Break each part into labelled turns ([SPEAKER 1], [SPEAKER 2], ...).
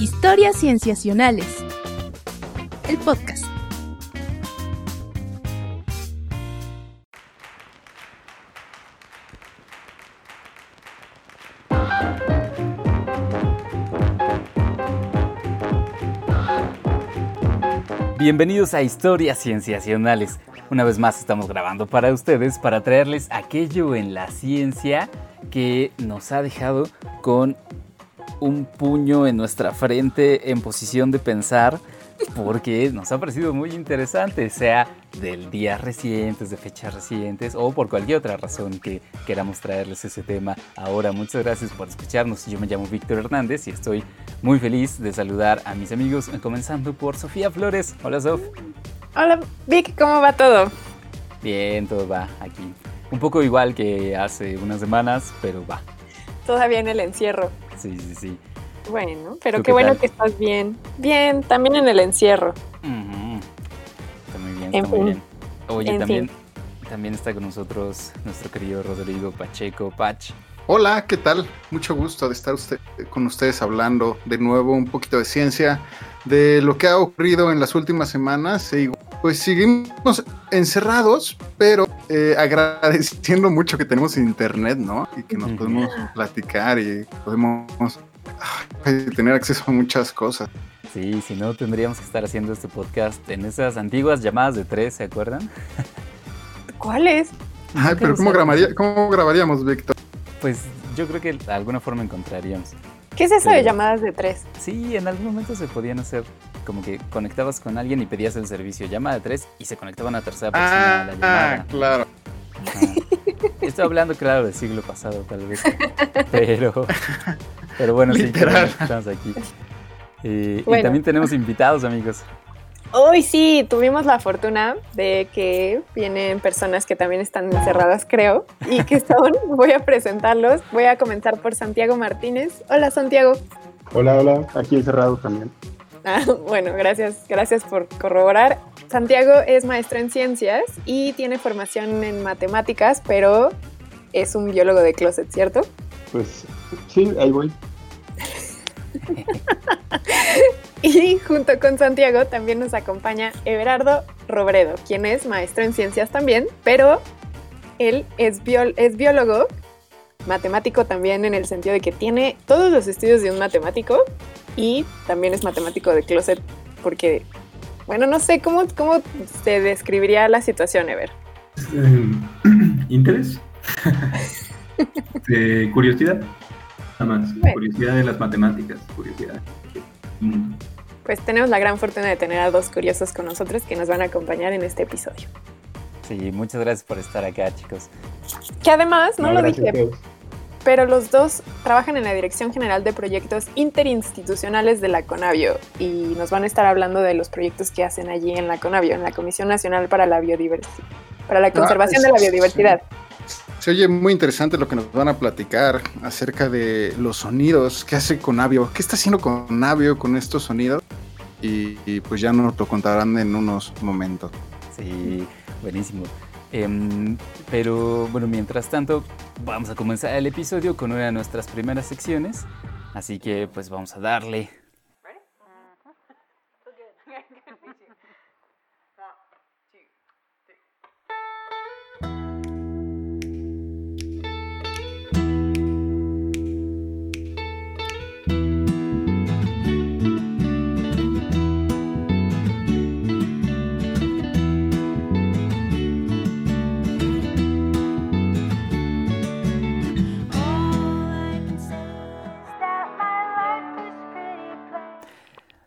[SPEAKER 1] Historias Cienciacionales. El podcast.
[SPEAKER 2] Bienvenidos a Historias Cienciacionales. Una vez más estamos grabando para ustedes para traerles aquello en la ciencia que nos ha dejado con un puño en nuestra frente en posición de pensar porque nos ha parecido muy interesante, sea del día recientes, de fechas recientes o por cualquier otra razón que queramos traerles ese tema. Ahora, muchas gracias por escucharnos. Yo me llamo Víctor Hernández y estoy muy feliz de saludar a mis amigos, comenzando por Sofía Flores. Hola, Sof.
[SPEAKER 3] Hola, Vic, ¿cómo va todo?
[SPEAKER 2] Bien, todo va aquí. Un poco igual que hace unas semanas, pero va.
[SPEAKER 3] Todavía en el encierro.
[SPEAKER 2] Sí, sí, sí.
[SPEAKER 3] Bueno, pero qué, bueno que estás bien. Bien, también en el encierro.
[SPEAKER 2] Está muy bien, está muy bien. Oye, también, también está con nosotros nuestro querido Rodrigo Pacheco. Pach.
[SPEAKER 4] Hola, ¿qué tal? Mucho gusto de estar usted, con ustedes hablando de nuevo un poquito de ciencia, de lo que ha ocurrido en las últimas semanas. E pues seguimos encerrados, pero eh, agradeciendo mucho que tenemos internet, ¿no? Y que nos podemos platicar y podemos tener acceso a muchas cosas.
[SPEAKER 2] Sí, si no, tendríamos que estar haciendo este podcast en esas antiguas llamadas de tres, ¿se acuerdan?
[SPEAKER 3] ¿Cuáles?
[SPEAKER 4] Ay, pero ¿cómo, grabaría, ¿cómo grabaríamos, Víctor?
[SPEAKER 2] Pues yo creo que de alguna forma encontraríamos.
[SPEAKER 3] ¿Qué es eso de llamadas de tres?
[SPEAKER 2] Sí, en algún momento se podían hacer como que conectabas con alguien y pedías el servicio llamada de tres y se conectaban a tercera persona a la llamada.
[SPEAKER 4] Ah, claro.
[SPEAKER 2] Estoy hablando, claro, del siglo pasado, tal vez. Pero, pero bueno,
[SPEAKER 4] Literal.
[SPEAKER 2] sí, estamos aquí. Y, y también tenemos invitados, amigos.
[SPEAKER 3] Hoy sí, tuvimos la fortuna de que vienen personas que también están encerradas, creo, y que son, voy a presentarlos. Voy a comenzar por Santiago Martínez. Hola, Santiago.
[SPEAKER 5] Hola, hola, aquí encerrado también.
[SPEAKER 3] Ah, bueno, gracias, gracias por corroborar. Santiago es maestro en ciencias y tiene formación en matemáticas, pero es un biólogo de closet, ¿cierto?
[SPEAKER 5] Pues sí, ahí voy.
[SPEAKER 3] y junto con Santiago también nos acompaña Everardo Robredo, quien es maestro en ciencias también, pero él es, biólogo, matemático también en el sentido de que tiene todos los estudios de un matemático y también es matemático de closet porque, bueno, no sé, ¿cómo, cómo se describiría la situación, Ever?
[SPEAKER 5] Eh, interés. curiosidad. Nada más. Curiosidad de las matemáticas. Curiosidad.
[SPEAKER 3] Pues tenemos la gran fortuna de tener a dos curiosos con nosotros que nos van a acompañar en este episodio.
[SPEAKER 2] Sí, muchas gracias por estar acá, chicos.
[SPEAKER 3] Que además, no, lo dije, pero los dos trabajan en la Dirección General de Proyectos Interinstitucionales de la CONAVIO y nos van a estar hablando de los proyectos que hacen allí en la CONAVIO, en la Comisión Nacional para la Biodiversidad, para la Conservación de la Biodiversidad.
[SPEAKER 4] Se oye muy interesante lo que nos van a platicar acerca de los sonidos que hace Conavio. ¿Qué está haciendo Conavio con estos sonidos? Y, pues ya nos lo contarán en unos momentos.
[SPEAKER 2] Sí, buenísimo. Eh, pero bueno, mientras tanto, vamos a comenzar el episodio con una de nuestras primeras secciones. Así que pues vamos a darle.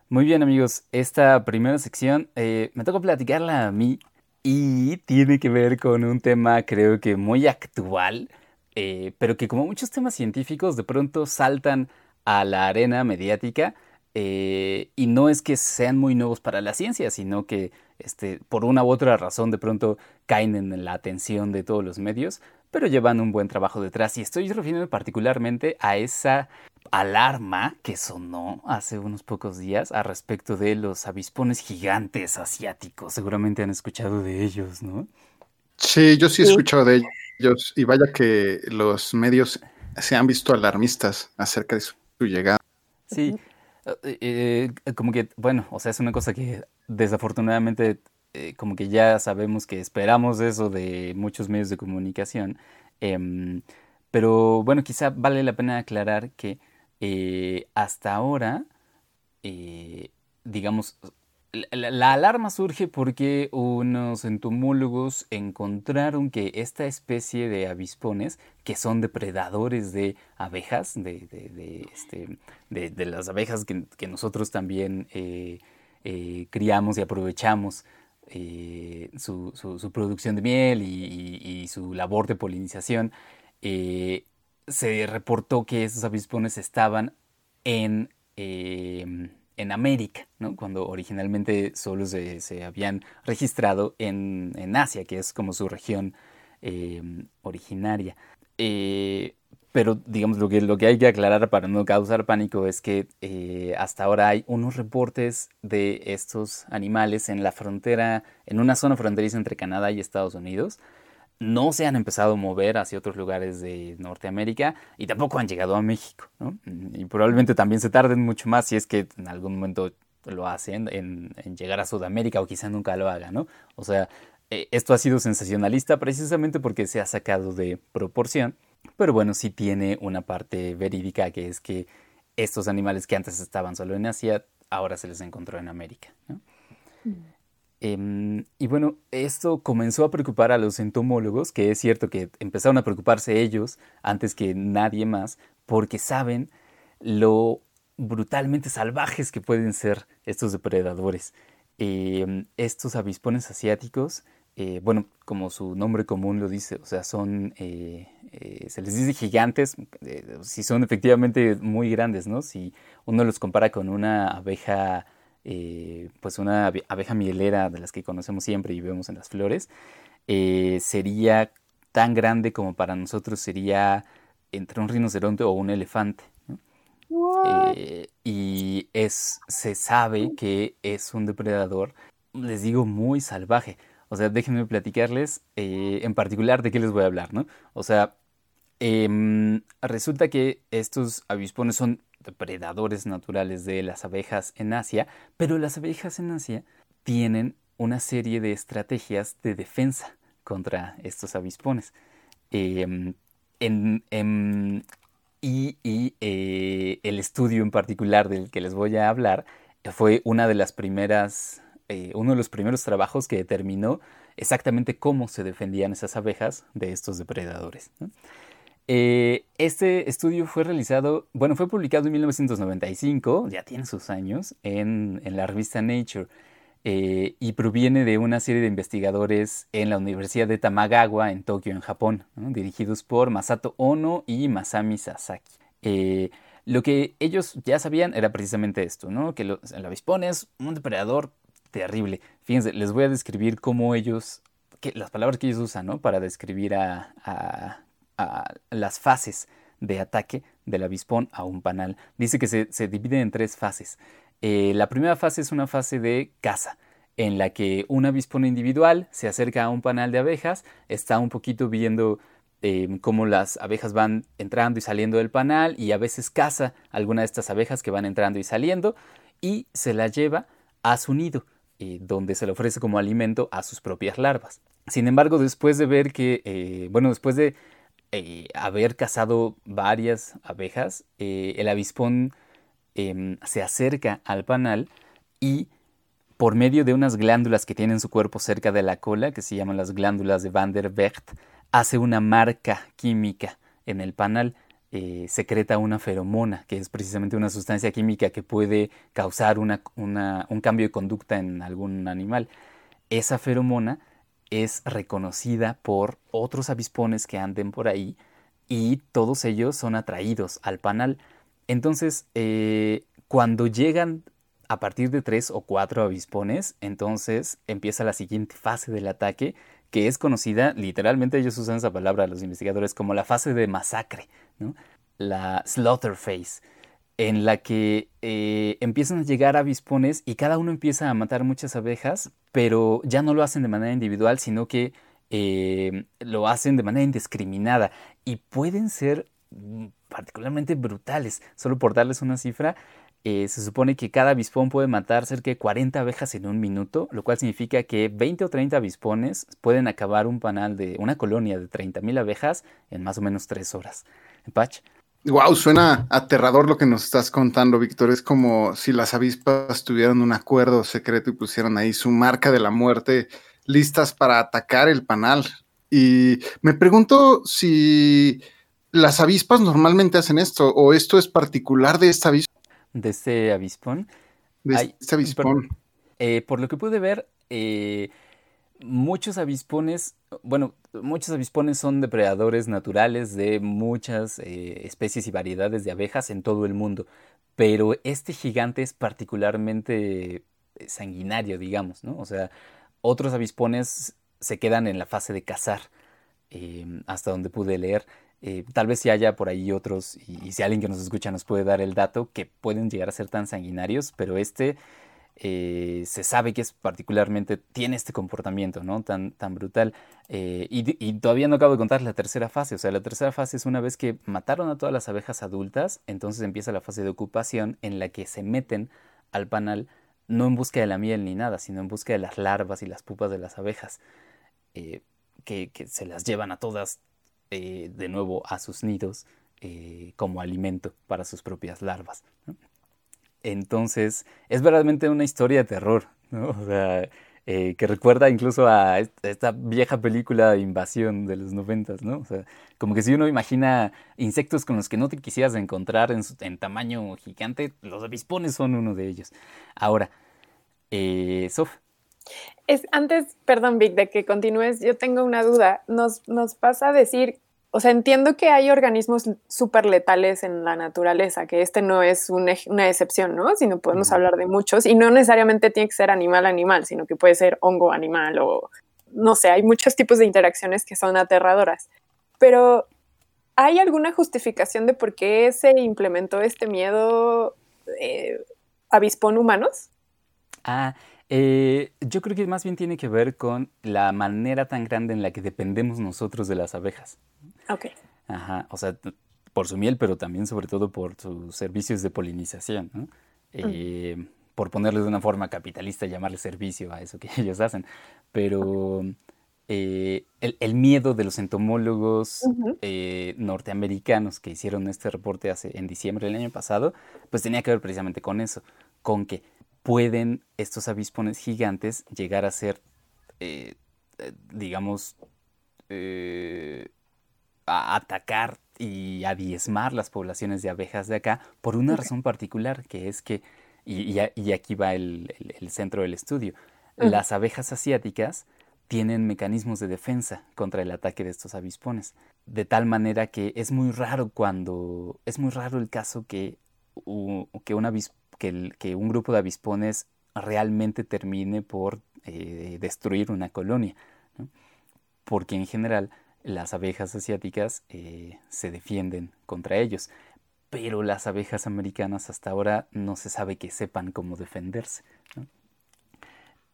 [SPEAKER 2] Muy bien amigos, esta primera sección eh, me toca platicarla a mí y tiene que ver con un tema creo que muy actual, eh, pero que como muchos temas científicos de pronto saltan a la arena mediática eh, y no es que sean muy nuevos para la ciencia, sino que este, por una u otra razón de pronto caen en la atención de todos los medios, pero llevan un buen trabajo detrás y estoy refiriendo particularmente a esa alarma que sonó hace unos pocos días a respecto de los avispones gigantes asiáticos. Seguramente han escuchado de ellos, ¿no?
[SPEAKER 4] Sí, yo sí he escuchado de ellos y vaya que los medios se han visto alarmistas acerca de su llegada.
[SPEAKER 2] Sí, Eh, eh, como que, bueno, o sea, es una cosa que desafortunadamente eh, como que ya sabemos que esperamos eso de muchos medios de comunicación. Em, pero bueno, quizá vale la pena aclarar que hasta ahora, digamos, la, alarma surge porque unos entomólogos encontraron que esta especie de avispones, que son depredadores de abejas, de, de, este, de las abejas que, nosotros también eh, eh, criamos y aprovechamos eh, su, producción de miel y, su labor de polinización, se reportó que esos avispones estaban en en América, ¿no? cuando originalmente solo se, habían registrado en, Asia, que es como su región eh, originaria. Eh, pero digamos lo que, lo que hay que aclarar para no causar pánico es que eh, hasta ahora hay unos reportes de estos animales en la frontera, en una zona fronteriza entre Canadá y Estados Unidos, no se han empezado a mover hacia otros lugares de Norteamérica y tampoco han llegado a México. ¿no? Y probablemente también se tarden mucho más si es que en algún momento lo hacen en, llegar a Sudamérica o quizá nunca lo hagan. ¿no? O sea, esto ha sido sensacionalista precisamente porque se ha sacado de proporción, pero bueno, sí tiene una parte verídica que es que estos animales que antes estaban solo en Asia, ahora se les encontró en América. ¿no? Mm. Em, y bueno, esto comenzó a preocupar a los entomólogos, que es cierto que empezaron a preocuparse ellos antes que nadie más, porque saben lo brutalmente salvajes que pueden ser estos depredadores. Em, estos avispones asiáticos, eh, bueno, como su nombre común lo dice, o sea, son, eh, eh, se les dice gigantes, si son efectivamente muy grandes, ¿no? Si uno los compara con una abeja pues una abeja mielera de las que conocemos siempre y vemos en las flores, sería tan grande como para nosotros sería entre un rinoceronte o un elefante. Y es, se sabe que es un depredador, les digo, muy salvaje. O sea, déjenme platicarles en particular de qué les voy a hablar, ¿no? O sea, em, resulta que estos avispones son depredadores naturales de las abejas en Asia, pero las abejas en Asia tienen una serie de estrategias de defensa contra estos avispones. Em, y, eh, el estudio en particular del que les voy a hablar fue una de las primeras, eh, uno de los primeros trabajos que determinó exactamente cómo se defendían esas abejas de estos depredadores. Eh, este estudio fue realizado, bueno, fue publicado en 1995, ya tiene sus años, en, la revista Nature. Eh, y proviene de una serie de investigadores en la Universidad de Tamagawa en Tokio, en Japón, dirigidos por Masato Ono y Masami Sasaki. Lo que ellos ya sabían era precisamente esto, ¿no? que el avispón es un depredador terrible. Fíjense, les voy a describir cómo ellos, las palabras que ellos usan ¿no? para describir a las fases de ataque del avispón a un panal. Dice que se, divide en tres fases. Eh, la primera fase es una fase de caza, en la que un avispón individual se acerca a un panal de abejas, está un poquito viendo em, cómo las abejas van entrando y saliendo del panal y a veces caza alguna de estas abejas que van entrando y saliendo y se la lleva a su nido, eh, donde se le ofrece como alimento a sus propias larvas. Sin embargo, después de ver que, eh, bueno, después de eh, haber cazado varias abejas, el avispón em, se acerca al panal y por medio de unas glándulas que tiene en su cuerpo cerca de la cola, que se llaman las glándulas de Van der Vecht, hace una marca química en el panal. Eh, secreta una feromona, que es precisamente una sustancia química que puede causar un cambio de conducta en algún animal. Esa feromona es reconocida por otros avispones que anden por ahí y todos ellos son atraídos al panal. Entonces, eh, cuando llegan a partir de tres o cuatro avispones, entonces empieza la siguiente fase del ataque, que es conocida, literalmente ellos usan esa palabra los investigadores, como la fase de masacre, la slaughter phase en la que eh, empiezan a llegar avispones y cada uno empieza a matar muchas abejas, pero ya no lo hacen de manera individual, sino que eh, lo hacen de manera indiscriminada y pueden ser mm, particularmente brutales. Solo por darles una cifra, eh, se supone que cada avispón puede matar cerca de 40 abejas en un minuto, lo cual significa que 20 o 30 avispones pueden acabar un panal de una colonia de 30.000 abejas en más o menos 3 horas. Patch.
[SPEAKER 4] Wow, suena aterrador lo que nos estás contando, Víctor. Es como si las avispas tuvieran un acuerdo secreto y pusieran ahí su marca de la muerte listas para atacar el panal. Y me pregunto si las avispas normalmente hacen esto o esto es particular de esta avispa.
[SPEAKER 2] De este avispón.
[SPEAKER 4] De este avispón.
[SPEAKER 2] Eh, por lo que pude ver, eh, muchos avispones, bueno, muchos avispones son depredadores naturales de muchas eh, especies y variedades de abejas en todo el mundo, pero este gigante es particularmente sanguinario, digamos, ¿no? O sea, otros avispones se quedan en la fase de cazar, hasta donde pude leer. Eh, tal vez si haya por ahí otros, y, si alguien que nos escucha nos puede dar el dato, que pueden llegar a ser tan sanguinarios, pero este eh, se sabe que es particularmente, tiene este comportamiento, ¿no? Tan, tan brutal. Eh, y, todavía no acabo de contar la tercera fase, o sea, la tercera fase es una vez que mataron a todas las abejas adultas, entonces empieza la fase de ocupación en la que se meten al panal no en busca de la miel ni nada, sino en busca de las larvas y las pupas de las abejas, que, se las llevan a todas eh, de nuevo a sus nidos eh, como alimento para sus propias larvas. Entonces, es verdaderamente una historia de terror, ¿no? sea, que recuerda incluso a esta vieja película de invasión de los noventas, como que si uno imagina insectos con los que no te quisieras encontrar en, tamaño gigante, los avispones son uno de ellos. Ahora, eh, Sof.
[SPEAKER 3] Es, antes, perdón, Vic, de que continúes, yo tengo una duda. Nos, nos pasa a decir, o sea, entiendo que hay organismos súper letales en la naturaleza, que este no es una, excepción, ¿no? Sino podemos hablar de muchos, y no necesariamente tiene que ser animal-animal, sino que puede ser hongo-animal o, no sé, hay muchos tipos de interacciones que son aterradoras. Pero, ¿hay alguna justificación de por qué se implementó este miedo eh, avispón humanos?
[SPEAKER 2] Ah, eh, yo creo que más bien tiene que ver con la manera tan grande en la que dependemos nosotros de las abejas.
[SPEAKER 3] Ok.
[SPEAKER 2] Ajá, o sea, por su miel, pero también sobre todo por sus servicios de polinización, ¿no? Eh, por ponerle de una forma capitalista, llamarle servicio a eso que ellos hacen. Pero eh, el, miedo de los entomólogos norteamericanos que hicieron este reporte hace, en diciembre del año pasado, pues tenía que ver precisamente con eso, con que pueden estos avispones gigantes llegar a ser, eh, eh, digamos, eh, a atacar y a diezmar las poblaciones de abejas de acá por una razón particular, que es que, y, aquí va el, centro del estudio, las abejas asiáticas tienen mecanismos de defensa contra el ataque de estos avispones, de tal manera que es muy raro cuando, es muy raro el caso que, que un avispón que, un grupo de avispones realmente termine por eh, destruir una colonia, porque en general las abejas asiáticas eh, se defienden contra ellos, pero las abejas americanas hasta ahora no se sabe que sepan cómo defenderse.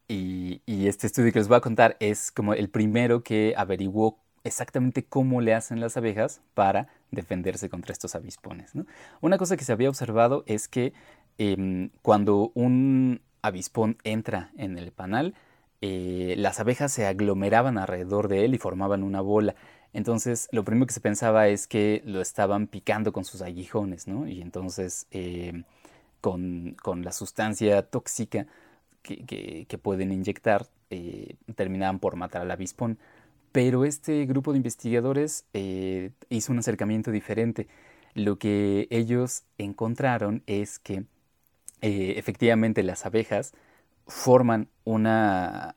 [SPEAKER 2] Y, este estudio que les voy a contar es como el primero que averiguó exactamente cómo le hacen las abejas para defenderse contra estos avispones. Una cosa que se había observado es que Em, cuando un avispón entra en el panal, eh, las abejas se aglomeraban alrededor de él y formaban una bola. Entonces, lo primero que se pensaba es que lo estaban picando con sus aguijones, ¿no? Y entonces, em, con, la sustancia tóxica que, pueden inyectar, eh, terminaban por matar al avispón. Pero este grupo de investigadores eh, hizo un acercamiento diferente. Lo que ellos encontraron es que eh, efectivamente las abejas forman una,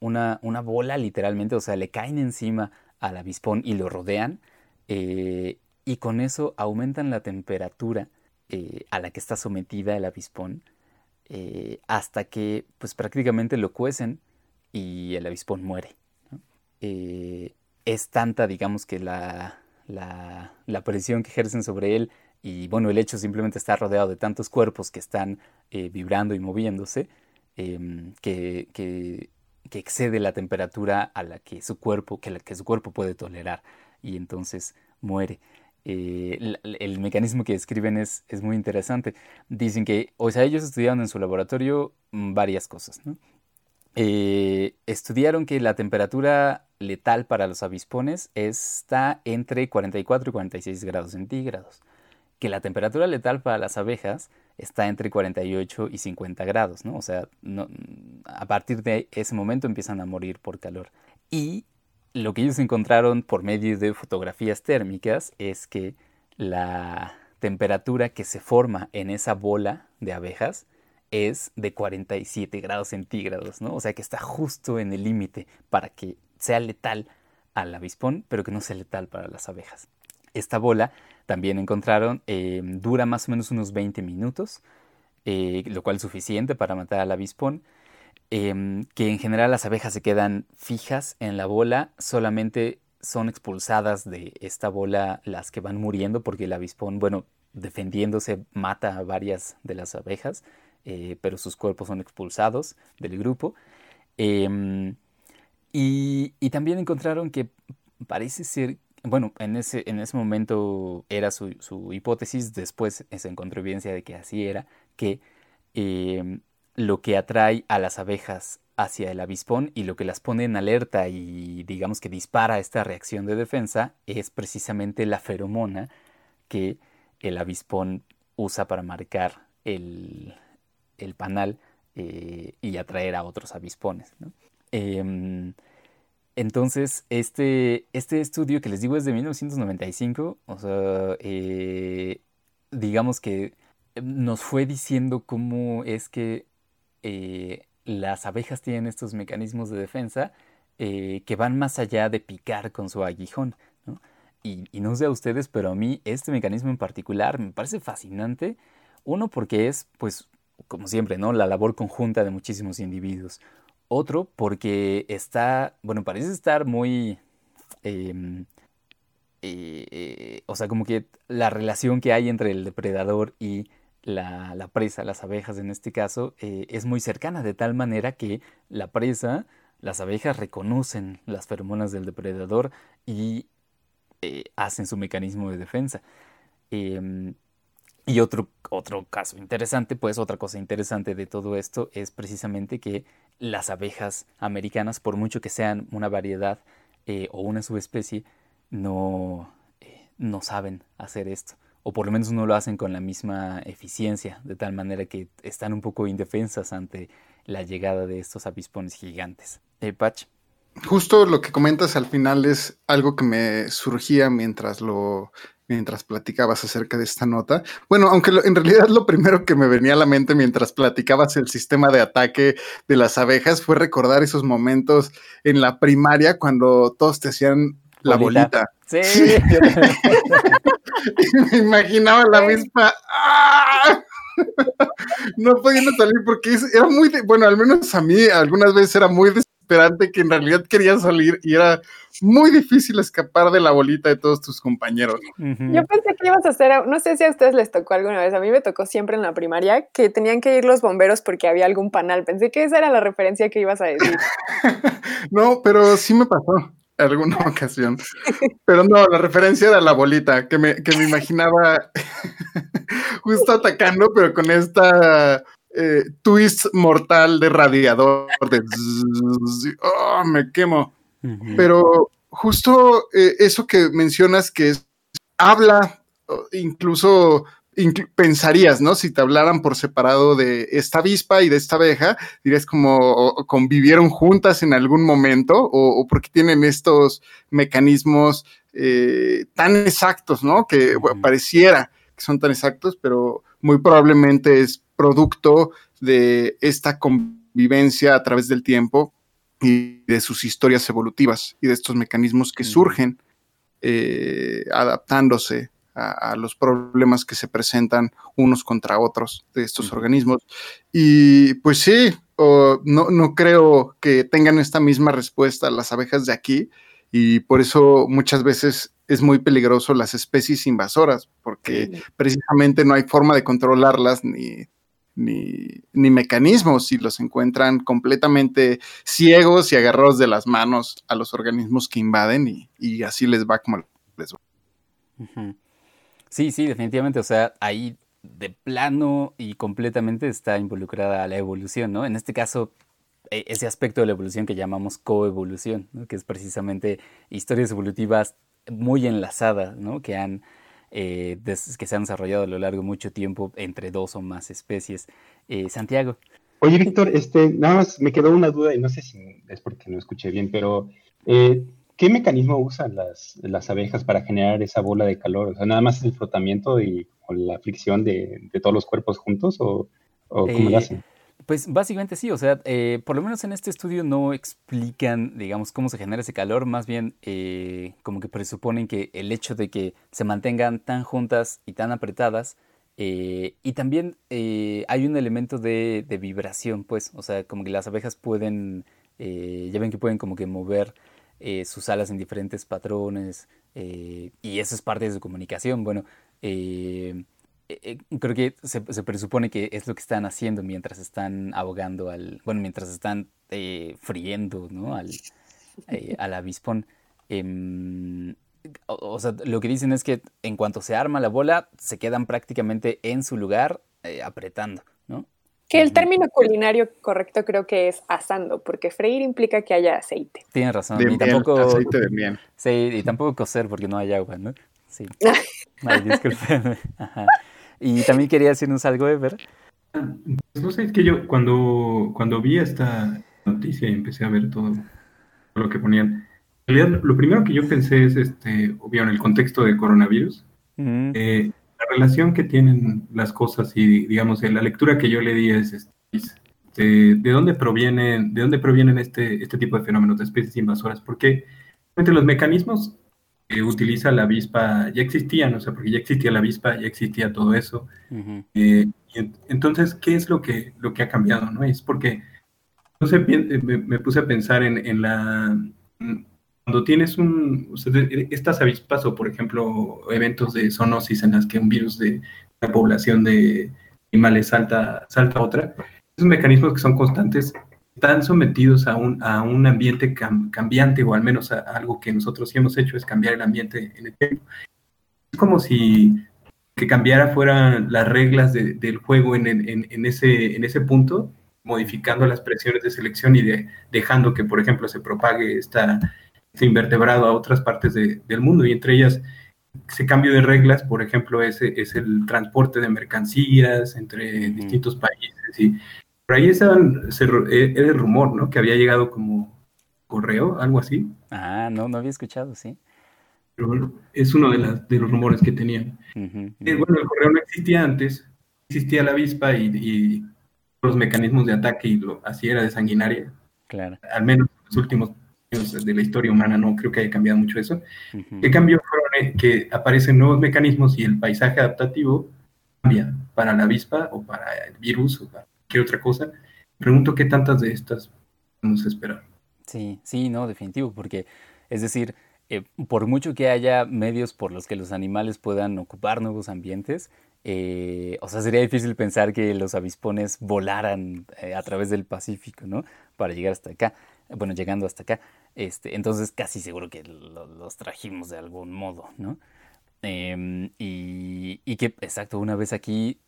[SPEAKER 2] una, una, bola literalmente, o sea, le caen encima al avispón y lo rodean eh, y con eso aumentan la temperatura eh, a la que está sometida el avispón hasta que pues prácticamente lo cuecen y el avispón muere. es tanta, digamos, que la, la, la presión que ejercen sobre él y bueno, el hecho simplemente está rodeado de tantos cuerpos que están eh, vibrando y moviéndose em, que, excede la temperatura a la que su cuerpo, que, la, que su cuerpo puede tolerar y entonces muere. eh, el, mecanismo que describen es, es, muy interesante. Dicen que, o sea, ellos estudiaron en su laboratorio mm, varias cosas, ¿no? Eh, estudiaron que la temperatura letal para los avispones está entre 44 y 46 grados centígrados, que la temperatura letal para las abejas está entre 48 y 50 grados, ¿no? O sea, a partir de ese momento empiezan a morir por calor. Y lo que ellos encontraron por medio de fotografías térmicas es que la temperatura que se forma en esa bola de abejas es de 47 grados centígrados, ¿no? O sea que está justo en el límite para que sea letal al avispón, pero que no sea letal para las abejas. Esta bola también encontraron eh, dura más o menos unos 20 minutos, eh, lo cual es suficiente para matar al avispón. Em, que en general las abejas se quedan fijas en la bola, solamente son expulsadas de esta bola las que van muriendo porque el avispón, bueno, defendiéndose mata a varias de las abejas, eh, pero sus cuerpos son expulsados del grupo. Em, y, también encontraron que parece ser, bueno, en ese, en ese momento era su, su hipótesis, después se encontró evidencia de que así era, que em, lo que atrae a las abejas hacia el avispón y lo que las pone en alerta y digamos que dispara esta reacción de defensa es precisamente la feromona que el avispón usa para marcar el, panal eh, y atraer a otros avispones. Em, entonces, este, este estudio que les digo es de 1995, o sea, eh, digamos que nos fue diciendo cómo es que eh, las abejas tienen estos mecanismos de defensa eh, que van más allá de picar con su aguijón. Y, no sé a ustedes, pero a mí este mecanismo en particular me parece fascinante. Uno porque es, pues, como siempre, ¿no? La labor conjunta de muchísimos individuos. Otro porque está, bueno, parece estar muy... Em, eh, o sea, como que la relación que hay entre el depredador y la, presa, las abejas en este caso, eh, es muy cercana, de tal manera que la presa, las abejas reconocen las feromonas del depredador y eh, hacen su mecanismo de defensa. Em, y otro, otro caso interesante, pues otra cosa interesante de todo esto es precisamente que las abejas americanas, por mucho que sean una variedad eh, o una subespecie, no, no saben hacer esto o por lo menos no lo hacen con la misma eficiencia, de tal manera que están un poco indefensas ante la llegada de estos avispones gigantes. Eh.
[SPEAKER 4] Justo lo que comentas al final es algo que me surgía mientras lo mientras platicabas acerca de esta nota. Bueno, aunque en realidad lo primero que me venía a la mente mientras platicabas el sistema de ataque de las abejas fue recordar esos momentos en la primaria cuando todos te hacían la bolita.
[SPEAKER 2] Sí.
[SPEAKER 4] me imaginaba la misma. ¡ah! no pudiendo salir porque era muy, bueno, al menos a mí algunas veces era muy desesperante que en realidad quería salir y era muy difícil escapar de la bolita de todos tus compañeros.
[SPEAKER 3] Yo pensé que ibas a hacer, no sé si a ustedes les tocó alguna vez, a mí me tocó siempre en la primaria que tenían que ir los bomberos porque había algún panal. Pensé que esa era la referencia que ibas a decir.
[SPEAKER 4] no, pero sí me pasó alguna ocasión. Pero no, la referencia era la bolita, que me, que me imaginaba justo atacando, pero con esta eh, twist mortal de radiador, de oh, me quemo. Pero justo eh, eso que mencionas que es, habla, incluso pensarías, ¿no? Si te hablaran por separado de esta avispa y de esta abeja, dirías como convivieron juntas en algún momento o, porque tienen estos mecanismos eh, tan exactos, ¿no? Que pareciera que son tan exactos, pero muy probablemente es producto de esta convivencia a través del tiempo y de sus historias evolutivas y de estos mecanismos que surgen eh, adaptándose a, los problemas que se presentan unos contra otros de estos organismos. Y pues sí, no, no creo que tengan esta misma respuesta las abejas de aquí y por eso muchas veces es muy peligroso las especies invasoras, porque precisamente no hay forma de controlarlas ni, ni, ni, mecanismos y los encuentran completamente ciegos y agarrados de las manos a los organismos que invaden y, así les va como les va.
[SPEAKER 2] Sí, sí, definitivamente. O sea, ahí de plano y completamente está involucrada la evolución, ¿no? En este caso, e, ese aspecto de la evolución que llamamos coevolución, ¿no? que es precisamente historias evolutivas muy enlazadas, ¿no? que, han, eh, que se han desarrollado a lo largo de mucho tiempo entre dos o más especies. Eh, Santiago.
[SPEAKER 6] Oye, Víctor, este, nada más me quedó una duda y no sé si es porque no escuché bien, pero eh, ¿qué mecanismo usan las, las abejas para generar esa bola de calor? O sea, nada más el frotamiento y la fricción de, de todos los cuerpos juntos o, o cómo lo hacen?
[SPEAKER 2] Pues básicamente sí, o sea, eh, por lo menos en este estudio no explican, digamos, cómo se genera ese calor, más bien eh, como que presuponen que el hecho de que se mantengan tan juntas y tan apretadas, eh, y también hay un elemento de, vibración, pues, o sea, como que las abejas pueden, ya ven que pueden como que mover sus alas en diferentes patrones, y eso es parte de su comunicación, bueno, eh, eh, creo que se, presupone que es lo que están haciendo mientras están ahogando al, bueno, mientras están eh, friendo, ¿no? Al, al avispón. Em, o, sea, lo que dicen es que en cuanto se arma la bola, se quedan prácticamente en su lugar apretando, ¿no?
[SPEAKER 3] Que el término culinario correcto creo que es asando, porque freír implica que haya aceite.
[SPEAKER 2] Tienes razón.
[SPEAKER 4] De
[SPEAKER 2] y tampoco,
[SPEAKER 4] aceite de miel.
[SPEAKER 2] Sí, y tampoco cocer porque no hay agua, ¿no? Sí. Ay, discúlpeme. Ajá. Y también quería decirnos algo, Ever.
[SPEAKER 5] Pues no sé, es que yo cuando, cuando vi esta noticia y empecé a ver todo lo que ponían, en realidad lo primero que yo pensé es, este, obvio, en el contexto de coronavirus, eh, la relación que tienen las cosas y, digamos, la lectura que yo le di es, este, de, dónde provienen, de dónde provienen este, este tipo de fenómenos de especies invasoras, porque entre los mecanismos que utiliza la avispa ya existían, o sea, porque ya existía la avispa, ya existía todo eso. Eh, entonces, ¿qué es lo que, lo que ha cambiado? ¿no? Es porque, no sé, me, puse a pensar en, en, la... Cuando tienes un... estas avispas o, por ejemplo, eventos de zoonosis en las que un virus de la población de animales salta, salta a otra, esos mecanismos que son constantes están sometidos a un, a un ambiente cambiante, o al menos a, algo que nosotros sí hemos hecho es cambiar el ambiente en el tiempo. Es como si que cambiara fueran las reglas del juego en, en, ese, en ese punto, modificando las presiones de selección y de, dejando que, por ejemplo, se propague esta, este invertebrado a otras partes del mundo, y entre ellas ese cambio de reglas, por ejemplo, ese es el transporte de mercancías entre distintos países y por ahí estaban, eh, era el rumor, ¿no? Que había llegado como correo, algo así.
[SPEAKER 2] Ah, no, no había escuchado, sí.
[SPEAKER 5] Pero es uno de, las, de los rumores que tenían. Eh, bueno, el correo no existía antes, existía la avispa y, los mecanismos de ataque y lo, así era de sanguinaria.
[SPEAKER 2] Claro.
[SPEAKER 5] Al menos en los últimos años de la historia humana no creo que haya cambiado mucho eso. ¿Qué cambió? Fueron eh, que aparecen nuevos mecanismos y el paisaje adaptativo cambia para la avispa o para el virus o para ¿Qué otra cosa. Pregunto qué tantas de estas podemos esperar.
[SPEAKER 2] Sí, sí, no, definitivo, porque es decir, eh, por mucho que haya medios por los que los animales puedan ocupar nuevos ambientes, eh, o sea, sería difícil pensar que los avispones volaran eh, a través del Pacífico, ¿no? Para llegar hasta acá, bueno, llegando hasta acá. Este, entonces, casi seguro que los trajimos de algún modo, ¿no? Em, y, y, que, exacto, una vez aquí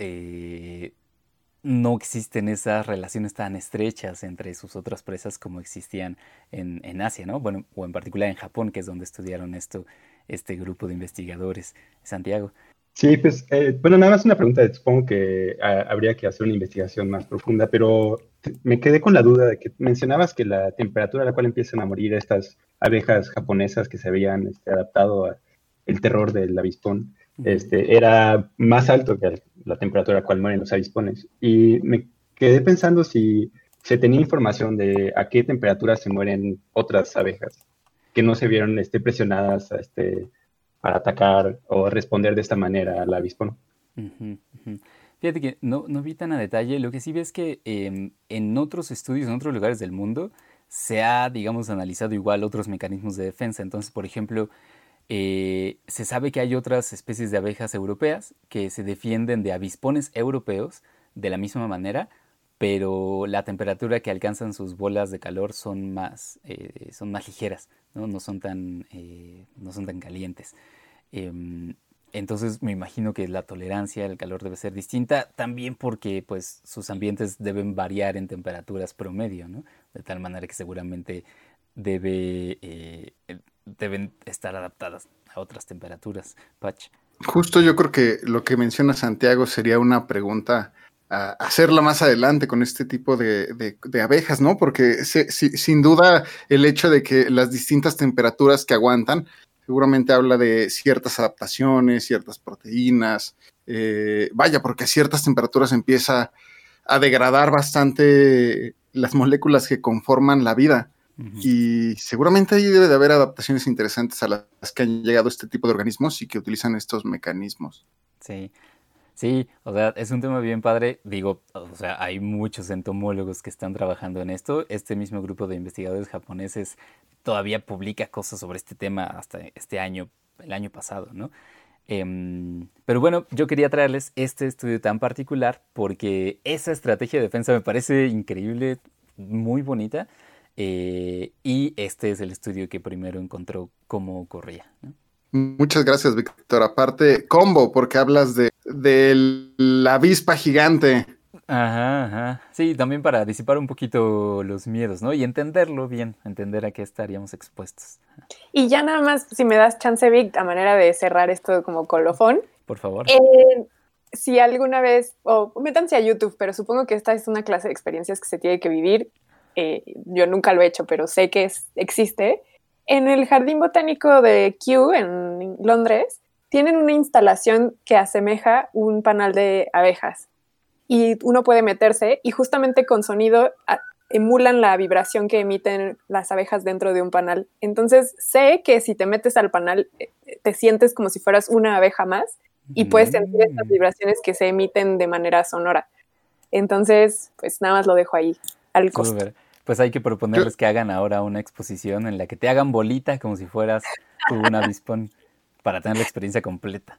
[SPEAKER 2] no existen esas relaciones tan estrechas entre sus otras presas como existían en, en, Asia, ¿no? Bueno, o en particular en Japón, que es donde estudiaron esto, este grupo de investigadores. Santiago.
[SPEAKER 6] Sí, pues, eh, bueno, nada más una pregunta, supongo que ah, habría que hacer una investigación más profunda, pero me quedé con la duda de que mencionabas que la temperatura a la cual empiezan a morir estas abejas japonesas que se habían este, adaptado al terror del avispón, este, era más alto que la temperatura a la cual mueren los avispones. Y me quedé pensando si se tenía información de a qué temperatura se mueren otras abejas que no se vieron este, presionadas este, para atacar o responder de esta manera al avispón.
[SPEAKER 2] Fíjate que no, no, vi tan a detalle. Lo que sí ves es que em, en otros estudios, en otros lugares del mundo, se ha, digamos, analizado igual otros mecanismos de defensa. Entonces, por ejemplo, eh, se sabe que hay otras especies de abejas europeas que se defienden de avispones europeos de la misma manera, pero la temperatura que alcanzan sus bolas de calor son más, eh, son más ligeras, no, son, tan, eh, no son tan calientes. Em, entonces me imagino que la tolerancia al calor debe ser distinta, también porque pues sus ambientes deben variar en temperaturas promedio. De tal manera que seguramente debe, deben estar adaptadas a otras temperaturas. Patch.
[SPEAKER 4] Justo yo creo que lo que menciona Santiago sería una pregunta a hacerla más adelante con este tipo de, abejas, ¿no? Porque sin duda el hecho de que las distintas temperaturas que aguantan seguramente habla de ciertas adaptaciones, ciertas proteínas. Eh, vaya, porque a ciertas temperaturas empieza a degradar bastante las moléculas que conforman la vida. Y seguramente ahí debe de haber adaptaciones interesantes a las que han llegado este tipo de organismos y que utilizan estos mecanismos.
[SPEAKER 2] Sí, sí, o sea, es un tema bien padre. Digo, o sea, hay muchos entomólogos que están trabajando en esto. Este mismo grupo de investigadores japoneses todavía publica cosas sobre este tema hasta este año, el año pasado, ¿no? Em, pero bueno, yo quería traerles este estudio tan particular porque esa estrategia de defensa me parece increíble, muy bonita. Eh, y este es el estudio que primero encontró cómo ocurría.
[SPEAKER 4] Muchas gracias, Víctor. Aparte, combo, porque hablas de, la avispa gigante.
[SPEAKER 2] Ajá, ajá. Sí, también para disipar un poquito los miedos, ¿no? Y entenderlo bien, entender a qué estaríamos expuestos.
[SPEAKER 3] Y ya nada más, si me das chance, Vic, a manera de cerrar esto como colofón.
[SPEAKER 2] Por favor.
[SPEAKER 3] Eh, si alguna vez, o métanse a YouTube, pero supongo que esta es una clase de experiencias que se tiene que vivir eh, yo nunca lo he hecho, pero sé que existe. En el Jardín Botánico de Kew, en Londres, tienen una instalación que asemeja un panal de abejas. Y uno puede meterse y justamente con sonido emulan la vibración que emiten las abejas dentro de un panal. Entonces sé que si te metes al panal eh, te sientes como si fueras una abeja más y puedes sentir estas mm. vibraciones que se emiten de manera sonora. Entonces, pues nada más lo dejo ahí al costo.
[SPEAKER 2] Pues hay que proponerles que hagan ahora una exposición en la que te hagan bolita como si fueras tú un avispón para tener la experiencia completa.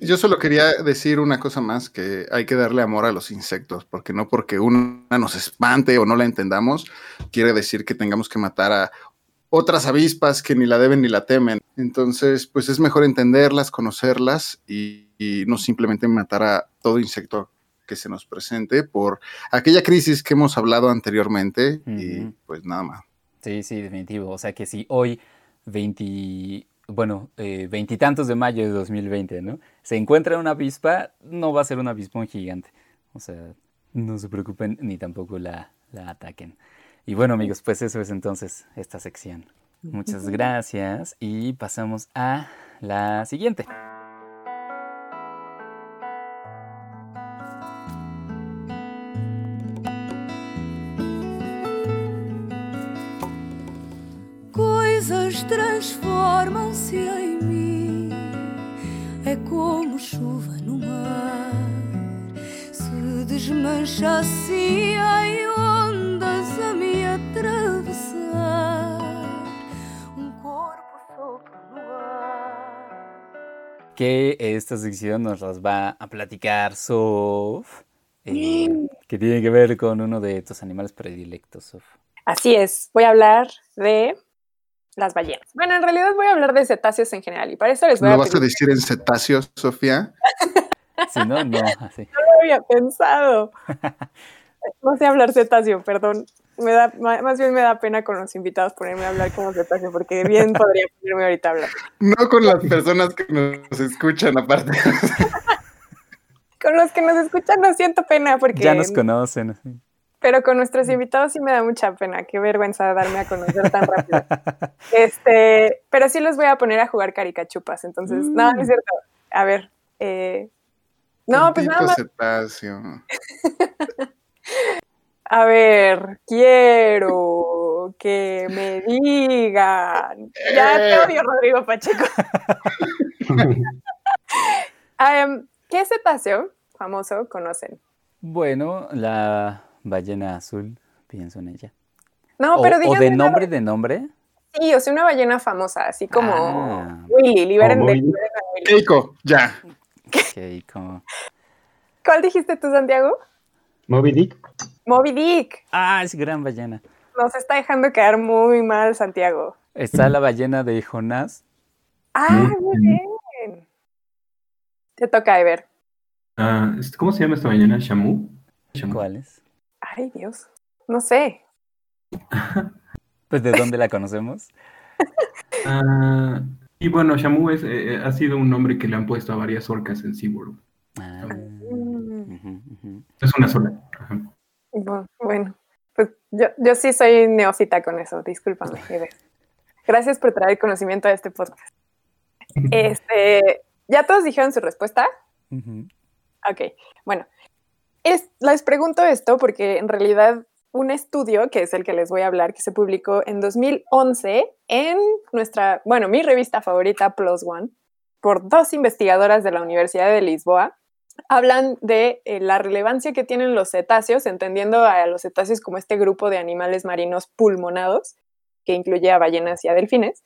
[SPEAKER 4] Yo, solo quería decir una cosa más, que hay que darle amor a los insectos, porque no porque una nos espante o no la entendamos, quiere decir que tengamos que matar a otras avispas que ni la deben ni la temen. Entonces, pues es mejor entenderlas, conocerlas y no simplemente matar a todo insecto que se nos presente por aquella crisis que hemos hablado anteriormente y pues nada más.
[SPEAKER 2] Sí, sí, definitivo. O sea que si hoy 20, bueno, eh, veintitantos de mayo de 2020, ¿no? Se encuentra una avispa, no va a ser un avispón gigante. O sea, no se preocupen ni tampoco la, la ataquen. Y bueno amigos, pues eso es entonces esta sección. Muchas gracias y pasamos a la siguiente. Transformam-se em mim. É como chuva no mar, se desmancha assim em ondas a me atravessar. Um corpo sopra no ar. Que esta sección nos las va a platicar Sof. Eh, que tiene que ver con uno de tus animales predilectos, Sof.
[SPEAKER 3] Así es, voy a hablar de las ballenas. Bueno, en realidad voy a hablar de cetáceos en general y para eso les voy
[SPEAKER 4] a. ¿Lo vas a decir en cetáceos, Sofía?
[SPEAKER 2] si no, no, así.
[SPEAKER 3] No lo había pensado. No sé hablar cetáceo, perdón. Me da, más bien me da pena con los invitados ponerme a hablar como cetáceo, porque bien podría ponerme ahorita a hablar.
[SPEAKER 4] No con las personas que nos escuchan, aparte.
[SPEAKER 3] con los que nos escuchan no siento pena, porque.
[SPEAKER 2] Ya nos conocen.
[SPEAKER 3] Pero con nuestros invitados sí me da mucha pena, qué vergüenza darme a conocer tan rápido. Este, pero sí los voy a poner a jugar caricachupas, entonces, no, no es mm. cierto. A ver, eh, no, pues nada más. a ver, quiero que me digan. Ya te odio, Rodrigo Pacheco. Em, ¿Qué cetáceo famoso conocen?
[SPEAKER 2] Bueno, la ballena azul, pienso en ella.
[SPEAKER 3] No, pero
[SPEAKER 2] ¿O de nombre de nombre?
[SPEAKER 3] Sí, o sea, una ballena famosa, así como ah. Willy, liberen de,
[SPEAKER 4] Keiko, ya.
[SPEAKER 2] Keiko.
[SPEAKER 3] ¿Cuál dijiste tú, Santiago?
[SPEAKER 6] Moby Dick.
[SPEAKER 3] Moby Dick.
[SPEAKER 2] Ah, es gran ballena.
[SPEAKER 3] Nos está dejando quedar muy mal, Santiago.
[SPEAKER 2] Está la ballena de Jonás.
[SPEAKER 3] Ah, muy bien. Te toca ver.
[SPEAKER 5] Ah, ¿Cómo se llama esta ballena? ¿Shamu? Shamu.
[SPEAKER 2] ¿Cuál es?
[SPEAKER 3] Ay, Dios. No sé.
[SPEAKER 2] Pues de dónde la conocemos.
[SPEAKER 5] Ah, y bueno, Shamu es, eh, ha sido un nombre que le han puesto a varias orcas en SeaWorld.
[SPEAKER 2] Ah, ujú.
[SPEAKER 5] Es una sola. Ajá.
[SPEAKER 3] Bueno, pues yo, yo sí soy neófita con eso, discúlpame. Gracias por traer conocimiento a este podcast. Este, ¿ya todos dijeron su respuesta?
[SPEAKER 2] Ujú.
[SPEAKER 3] Ok, bueno, es- les pregunto esto porque en realidad un estudio, que es el que les voy a hablar, que se publicó en 2011 en nuestra, bueno, mi revista favorita, Plus One, por dos investigadoras de la Universidad de Lisboa, hablan de eh, la relevancia que tienen los cetáceos, entendiendo a los cetáceos como este grupo de animales marinos pulmonados, que incluye a ballenas y a delfines,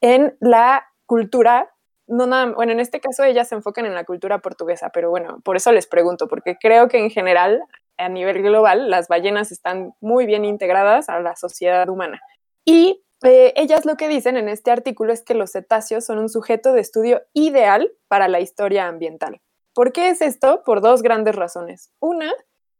[SPEAKER 3] en la cultura bueno, en este caso ellas se enfocan en la cultura portuguesa, pero bueno, por eso les pregunto, porque creo que en general, a nivel global, las ballenas están muy bien integradas a la sociedad humana. Y eh, ellas lo que dicen en este artículo es que los cetáceos son un sujeto de estudio ideal para la historia ambiental. ¿Por qué es esto? Por dos grandes razones. Una,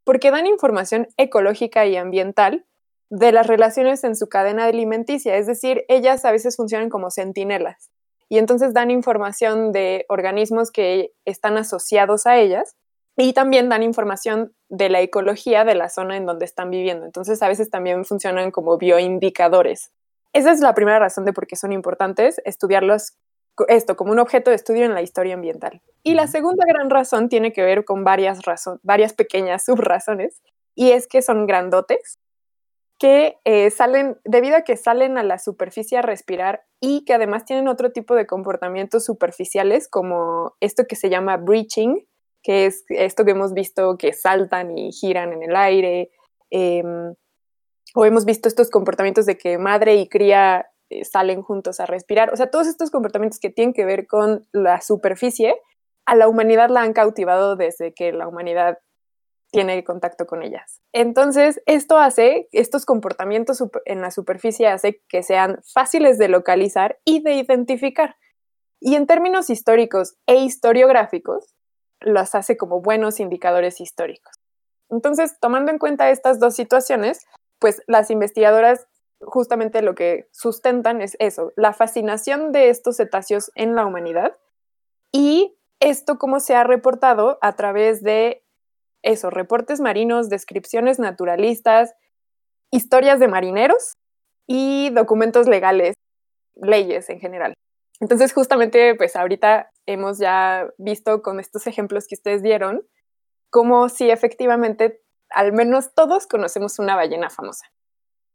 [SPEAKER 3] porque dan información ecológica y ambiental de las relaciones en su cadena alimenticia, es decir, ellas a veces funcionan como centinelas y entonces dan información de organismos que están asociados a ellas y también dan información de la ecología de la zona en donde están viviendo. Entonces a veces también funcionan como bioindicadores. Esa es la primera razón de por qué son importantes estudiarlos esto como un objeto de estudio en la historia ambiental. Y la segunda gran razón tiene que ver con varias razones, varias pequeñas subrazones, y es que son grandotes, que eh, salen, debido a que salen a la superficie a respirar y que además tienen otro tipo de comportamientos superficiales, como esto que se llama breaching, que es esto que hemos visto que saltan y giran en el aire, eh, o hemos visto estos comportamientos de que madre y cría eh, salen juntos a respirar, o sea, todos estos comportamientos que tienen que ver con la superficie, a la humanidad la han cautivado desde que la humanidad tiene contacto con ellas. Entonces, esto hace, estos comportamientos en la superficie hace que sean fáciles de localizar y de identificar. Y en términos históricos e historiográficos, los hace como buenos indicadores históricos. Entonces, tomando en cuenta estas dos situaciones, pues las investigadoras justamente lo que sustentan es eso, la fascinación de estos cetáceos en la humanidad y esto como se ha reportado a través de eso, reportes marinos, descripciones naturalistas, historias de marineros y documentos legales, leyes en general. Entonces, justamente, pues ahorita hemos ya visto con estos ejemplos que ustedes dieron, como si efectivamente al menos todos conocemos una ballena famosa.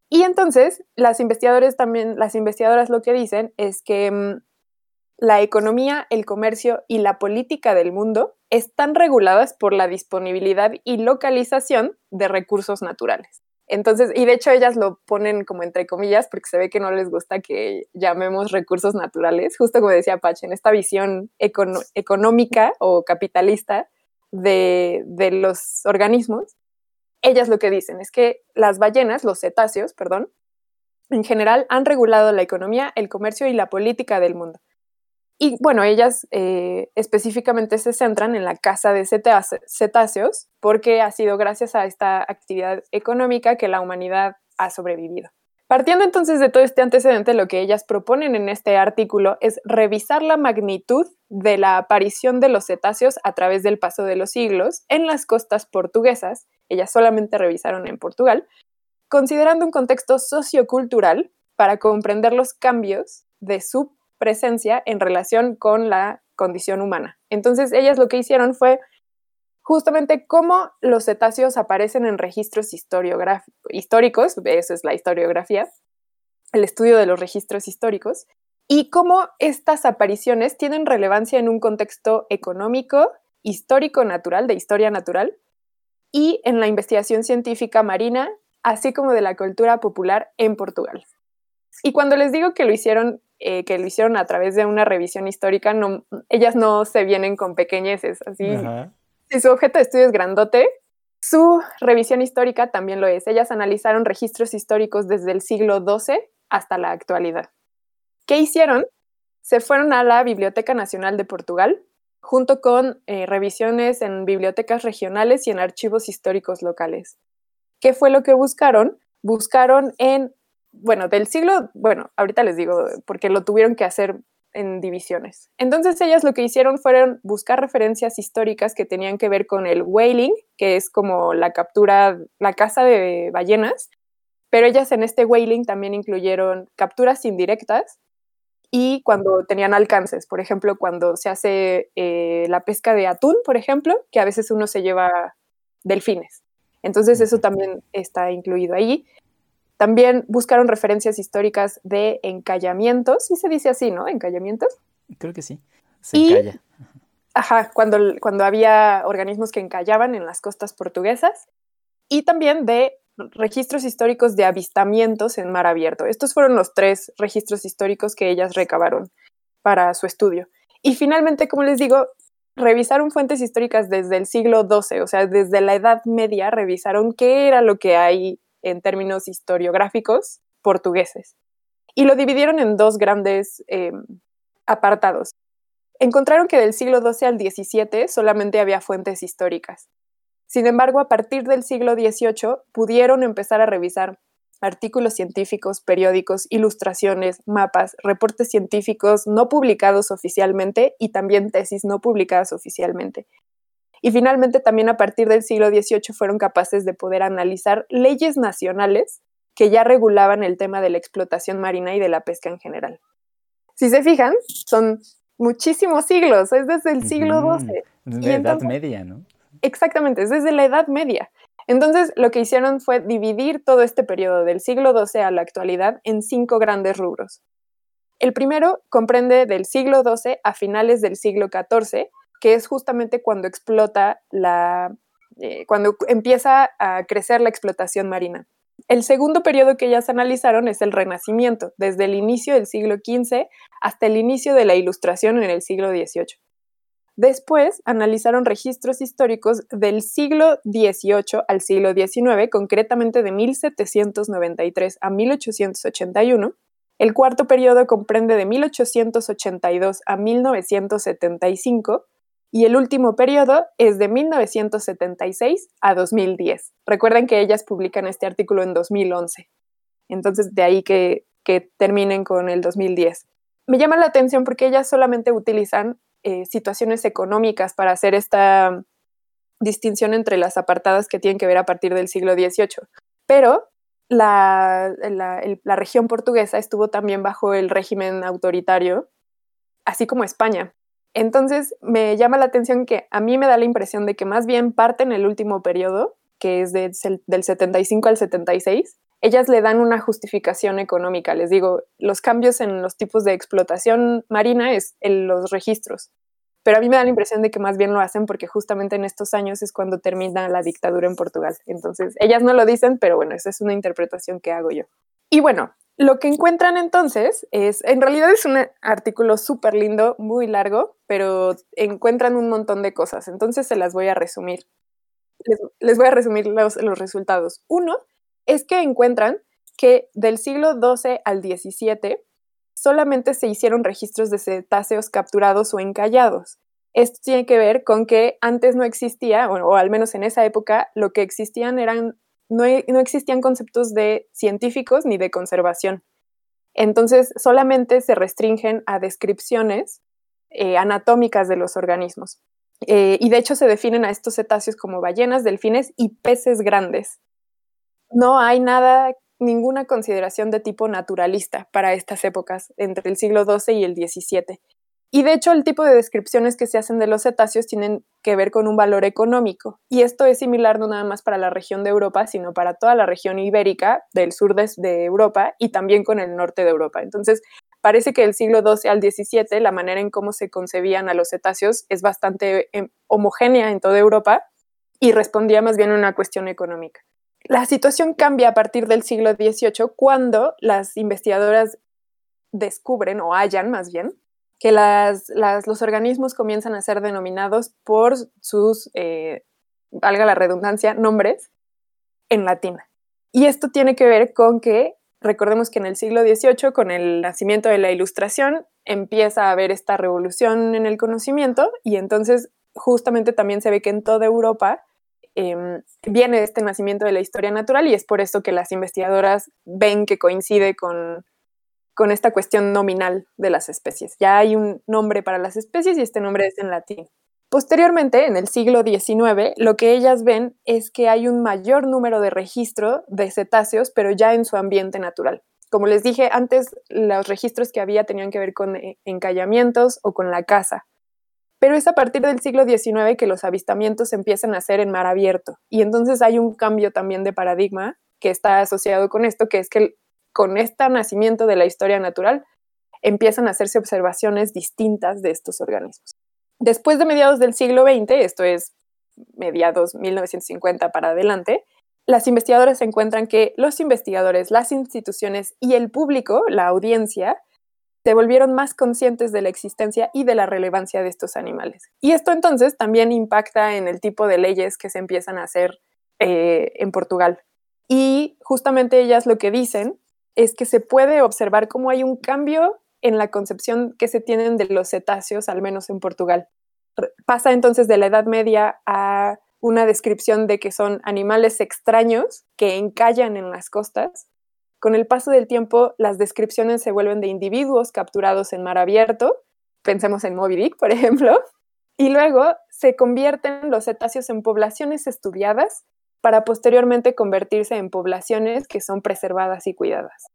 [SPEAKER 3] Y entonces, las investigadores también, las investigadoras lo que dicen es que mmm, la economía, el comercio y la política del mundo están reguladas por la disponibilidad y localización de recursos naturales. Entonces, y de hecho ellas lo ponen como entre comillas porque se ve que no les gusta que llamemos recursos naturales, justo como decía Pache, en esta visión económica o capitalista de, de los organismos, ellas lo que dicen es que las ballenas, los cetáceos, perdón, en general han regulado la economía, el comercio y la política del mundo. Y bueno, ellas eh, específicamente se centran en la caza de cetáceos porque ha sido gracias a esta actividad económica que la humanidad ha sobrevivido. Partiendo entonces de todo este antecedente, lo que ellas proponen en este artículo es revisar la magnitud de la aparición de los cetáceos a través del paso de los siglos en las costas portuguesas, ellas solamente revisaron en Portugal, considerando un contexto sociocultural para comprender los cambios de su presencia en relación con la condición humana. Entonces, ellas lo que hicieron fue justamente cómo los cetáceos aparecen en registros históricos, eso es la historiografía, el estudio de los registros históricos, y cómo estas apariciones tienen relevancia en un contexto económico, histórico, natural, de historia natural, y en la investigación científica marina, así como de la cultura popular en Portugal. Y cuando les digo que lo hicieron, eh, que lo hicieron a través de una revisión histórica, no, ellas no se vienen con pequeñeces, así. Ajá. Si su objeto de estudio es grandote, su revisión histórica también lo es. Ellas analizaron registros históricos desde el siglo XII hasta la actualidad. ¿Qué hicieron? Se fueron a la Biblioteca Nacional de Portugal junto con eh, revisiones en bibliotecas regionales y en archivos históricos locales. ¿Qué fue lo que buscaron? Buscaron en, bueno, del siglo, bueno, ahorita les digo, porque lo tuvieron que hacer en divisiones. Entonces ellas lo que hicieron fueron buscar referencias históricas que tenían que ver con el whaling, que es como la captura, la caza de ballenas, pero ellas en este whaling también incluyeron capturas indirectas y cuando tenían alcances, por ejemplo, cuando se hace eh, la pesca de atún, por ejemplo, que a veces uno se lleva delfines. Entonces eso también está incluido ahí. También buscaron referencias históricas de encallamientos, sí se dice así, ¿no? Encallamientos.
[SPEAKER 2] Creo que sí. Se encalla.
[SPEAKER 3] Ajá, cuando, cuando había organismos que encallaban en las costas portuguesas. Y también de registros históricos de avistamientos en mar abierto. Estos fueron los tres registros históricos que ellas recabaron para su estudio. Y finalmente, como les digo, revisaron fuentes históricas desde el siglo XII, o sea, desde la Edad Media, revisaron qué era lo que hay en términos historiográficos portugueses. Y lo dividieron en dos grandes em, apartados. Encontraron que del siglo XII al XVII solamente había fuentes históricas. Sin embargo, a partir del siglo XVIII pudieron empezar a revisar artículos científicos, periódicos, ilustraciones, mapas, reportes científicos no publicados oficialmente y también tesis no publicadas oficialmente. Y finalmente también a partir del siglo XVIII fueron capaces de poder analizar leyes nacionales que ya regulaban el tema de la explotación marina y de la pesca en general. Si se fijan, son muchísimos siglos, es desde el siglo XII.
[SPEAKER 2] De Edad Media, ¿no?
[SPEAKER 3] Exactamente, es desde la Edad Media. Entonces, lo que hicieron fue dividir todo este periodo del siglo XII a la actualidad en cinco grandes rubros. El primero comprende del siglo XII a finales del siglo XIV, que es justamente cuando explota la, eh, cuando empieza a crecer la explotación marina. El segundo periodo que ellas analizaron es el Renacimiento, desde el inicio del siglo XV hasta el inicio de la Ilustración en el siglo XVIII. Después analizaron registros históricos del siglo XVIII al siglo XIX, concretamente de 1793 a 1881. El cuarto periodo comprende de 1882 a 1975 y el último periodo es de 1976 a 2010. Recuerden que ellas publican este artículo en 2011, entonces de ahí que, terminen con el 2010. Me llama la atención porque ellas solamente utilizan eh, situaciones económicas para hacer esta distinción entre las apartadas que tienen que ver a partir del siglo XVIII. Pero la, la, región portuguesa estuvo también bajo el régimen autoritario, así como España. Entonces, me llama la atención que a mí me da la impresión de que más bien parte en el último periodo, que es del 75 al 76, ellas le dan una justificación económica. Les digo, los cambios en los tipos de explotación marina es en los registros. Pero a mí me da la impresión de que más bien lo hacen porque justamente en estos años es cuando termina la dictadura en Portugal. Entonces, ellas no lo dicen, pero bueno, esa es una interpretación que hago yo. Y bueno, lo que encuentran entonces es, en realidad es un artículo súper lindo, muy largo, pero encuentran un montón de cosas. Entonces se las voy a resumir. Les, voy a resumir los, resultados. Uno es que encuentran que del siglo XII al XVII solamente se hicieron registros de cetáceos capturados o encallados. Esto tiene que ver con que antes no existía, o, al menos en esa época, lo que existían eran no, existían conceptos de científicos ni de conservación. Entonces, solamente se restringen a descripciones eh, anatómicas de los organismos. Eh, y de hecho se definen a estos cetáceos como ballenas, delfines y peces grandes. No hay nada, ninguna consideración de tipo naturalista para estas épocas, entre el siglo XII y el XVII. Y de hecho, el tipo de descripciones que se hacen de los cetáceos tienen que ver con un valor económico. Y esto es similar no nada más para la región de Europa, sino para toda la región ibérica del sur de, Europa y también con el norte de Europa. Entonces, parece que del siglo XII al XVII la manera en cómo se concebían a los cetáceos es bastante em, homogénea en toda Europa y respondía más bien a una cuestión económica. La situación cambia a partir del siglo XVIII cuando las investigadoras descubren o hallan más bien que los organismos comienzan a ser denominados por sus, eh, valga la redundancia, nombres en latín. Y esto tiene que ver con que recordemos que en el siglo XVIII, con el nacimiento de la Ilustración, empieza a haber esta revolución en el conocimiento y entonces justamente también se ve que en toda Europa em, viene este nacimiento de la historia natural y es por esto que las investigadoras ven que coincide con, con esta cuestión nominal de las especies. Ya hay un nombre para las especies y este nombre es en latín. Posteriormente, en el siglo XIX, lo que ellas ven es que hay un mayor número de registro de cetáceos, pero ya en su ambiente natural. Como les dije antes, los registros que había tenían que ver con eh, encallamientos o con la caza. Pero es a partir del siglo XIX que los avistamientos empiezan a hacer en mar abierto. Y entonces hay un cambio también de paradigma que está asociado con esto, que es que con este nacimiento de la historia natural empiezan a hacerse observaciones distintas de estos organismos. Después de mediados del siglo XX, esto es mediados 1950 para adelante, las investigadoras encuentran que los investigadores, las instituciones y el público, la audiencia, se volvieron más conscientes de la existencia y de la relevancia de estos animales. Y esto entonces también impacta en el tipo de leyes que se empiezan a hacer eh, en Portugal. Y justamente ellas lo que dicen es que se puede observar cómo hay un cambio en la concepción que se tienen de los cetáceos, al menos en Portugal. Pasa entonces de la Edad Media a una descripción de que son animales extraños que encallan en las costas. Con el paso del tiempo, las descripciones se vuelven de individuos capturados en mar abierto, pensemos en Moby Dick, por ejemplo, y luego se convierten los cetáceos en poblaciones estudiadas para posteriormente convertirse en poblaciones que son preservadas y cuidadas.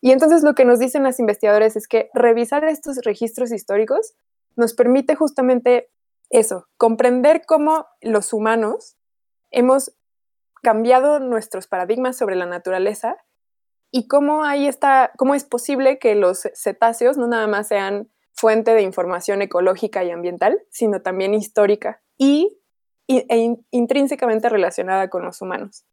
[SPEAKER 3] Y entonces lo que nos dicen los investigadores es que revisar estos registros históricos nos permite justamente eso, comprender cómo los humanos hemos cambiado nuestros paradigmas sobre la naturaleza y cómo ahí está, cómo es posible que los cetáceos no nada más sean fuente de información ecológica y ambiental, sino también histórica y, e intrínsecamente relacionada con los humanos.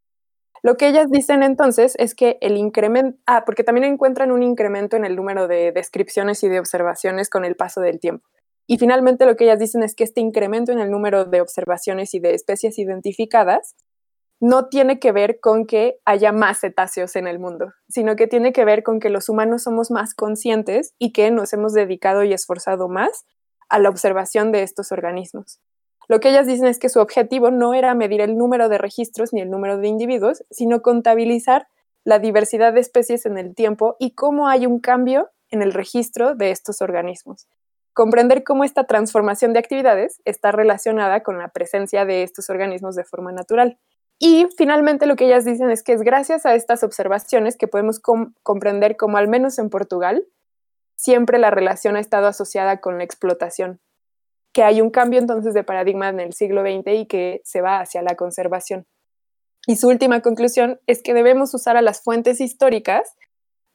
[SPEAKER 3] Lo que ellas dicen entonces es que el incremento, ah, porque también encuentran un incremento en el número de descripciones y de observaciones con el paso del tiempo. Y finalmente lo que ellas dicen es que este incremento en el número de observaciones y de especies identificadas no tiene que ver con que haya más cetáceos en el mundo, sino que tiene que ver con que los humanos somos más conscientes y que nos hemos dedicado y esforzado más a la observación de estos organismos. Lo que ellas dicen es que su objetivo no era medir el número de registros ni el número de individuos, sino contabilizar la diversidad de especies en el tiempo y cómo hay un cambio en el registro de estos organismos comprender cómo esta transformación de actividades está relacionada con la presencia de estos organismos de forma natural. Y finalmente lo que ellas dicen es que es gracias a estas observaciones que podemos comprender cómo al menos en Portugal siempre la relación ha estado asociada con la explotación, que hay un cambio entonces de paradigma en el siglo XX y que se va hacia la conservación. Y su última conclusión es que debemos usar a las fuentes históricas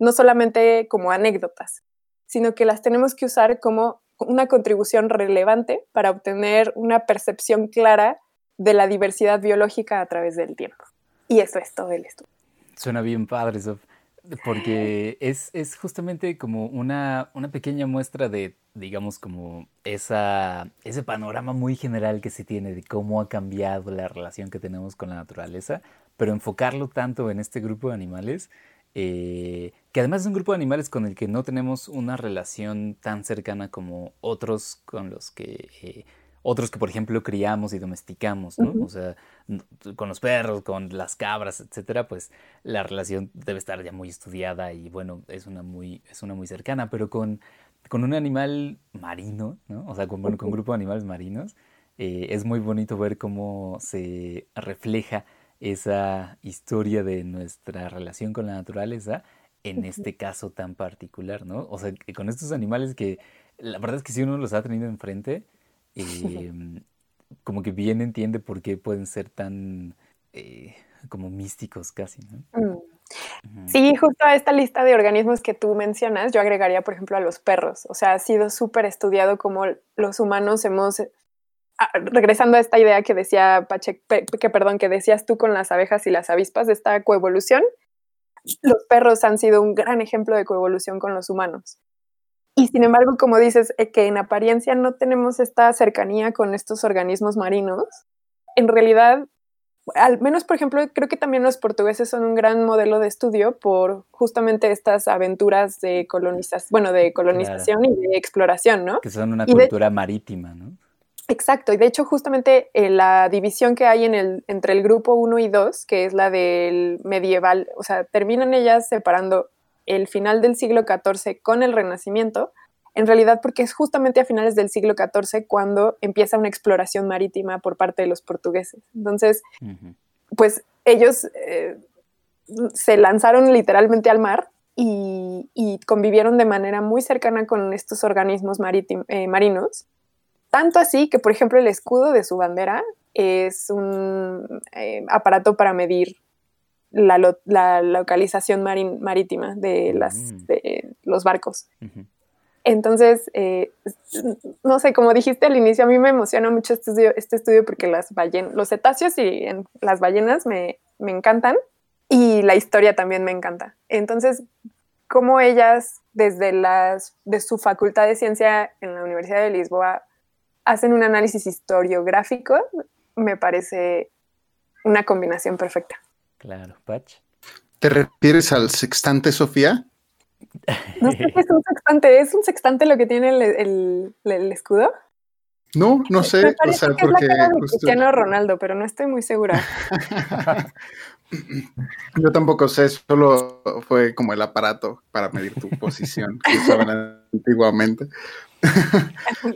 [SPEAKER 3] no solamente como anécdotas, sino que las tenemos que usar como una contribución relevante para obtener una percepción clara de la diversidad biológica a través del tiempo. Y eso es todo el estudio.
[SPEAKER 2] Suena bien padre, Sof, porque es, es justamente como una, una, pequeña muestra de, digamos, como esa, ese panorama muy general que se tiene de cómo ha cambiado la relación que tenemos con la naturaleza, pero enfocarlo tanto en este grupo de animales eh, que además es un grupo de animales con el que no tenemos una relación tan cercana como otros con los que... Eh, otros que, por ejemplo, criamos y domesticamos, ¿no? O sea, con los perros, con las cabras, etcétera, pues la relación debe estar ya muy estudiada y, bueno, es una muy, es una muy cercana, pero con, con un animal marino, ¿no? O sea, con, con un grupo de animales marinos, eh, es muy bonito ver cómo se refleja esa historia de nuestra relación con la naturaleza en este caso tan particular, ¿no? O sea, con estos animales que la verdad es que si uno los ha tenido enfrente, em, como que bien entiende por qué pueden ser tan eh, como místicos casi, ¿no?
[SPEAKER 3] Mm. Sí, justo a esta lista de organismos que tú mencionas, yo agregaría, por ejemplo, a los perros. O sea, ha sido súper estudiado cómo los humanos hemos Ah, regresando a esta idea que decía Pache, que perdón, que decías tú con las abejas y las avispas, de esta coevolución, los perros han sido un gran ejemplo de coevolución con los humanos. Y sin embargo, como dices, eh, que en apariencia no tenemos esta cercanía con estos organismos marinos, en realidad al menos, por ejemplo, creo que también los portugueses son un gran modelo de estudio por justamente estas aventuras de colonización, bueno, de colonización y de exploración, ¿no?
[SPEAKER 2] Que son una cultura marítima, ¿no?
[SPEAKER 3] Exacto, y de hecho justamente eh, la división que hay en el, entre el grupo 1 y 2, que es la del medieval, o sea, terminan ellas separando el final del siglo XIV con el Renacimiento, en realidad porque es justamente a finales del siglo XIV cuando empieza una exploración marítima por parte de los portugueses. Entonces, pues ellos eh, se lanzaron literalmente al mar y, convivieron de manera muy cercana con estos organismos eh, marinos. Tanto así que, por ejemplo, el escudo de su bandera es un eh, aparato para medir la, localización marítima de, las, mm. de los barcos. Entonces, eh, no sé, como dijiste al inicio, a mí me emociona mucho este estudio, este estudio porque las ballenas, los cetáceos y las ballenas me, encantan y la historia también me encanta. Entonces, cómo ellas, desde las, de su facultad de ciencia en la Universidad de Lisboa, hacen un análisis historiográfico, me parece una combinación perfecta.
[SPEAKER 2] Claro, Pach.
[SPEAKER 4] ¿Te refieres al sextante, Sofía?
[SPEAKER 3] No sé qué es un sextante. ¿Es un sextante lo que tiene el, escudo?
[SPEAKER 4] No, no sé.
[SPEAKER 3] o sea, porque es la de Cristiano Ronaldo, pero no estoy muy segura.
[SPEAKER 4] Yo tampoco sé, solo fue como el aparato para medir tu posición que usaban antiguamente.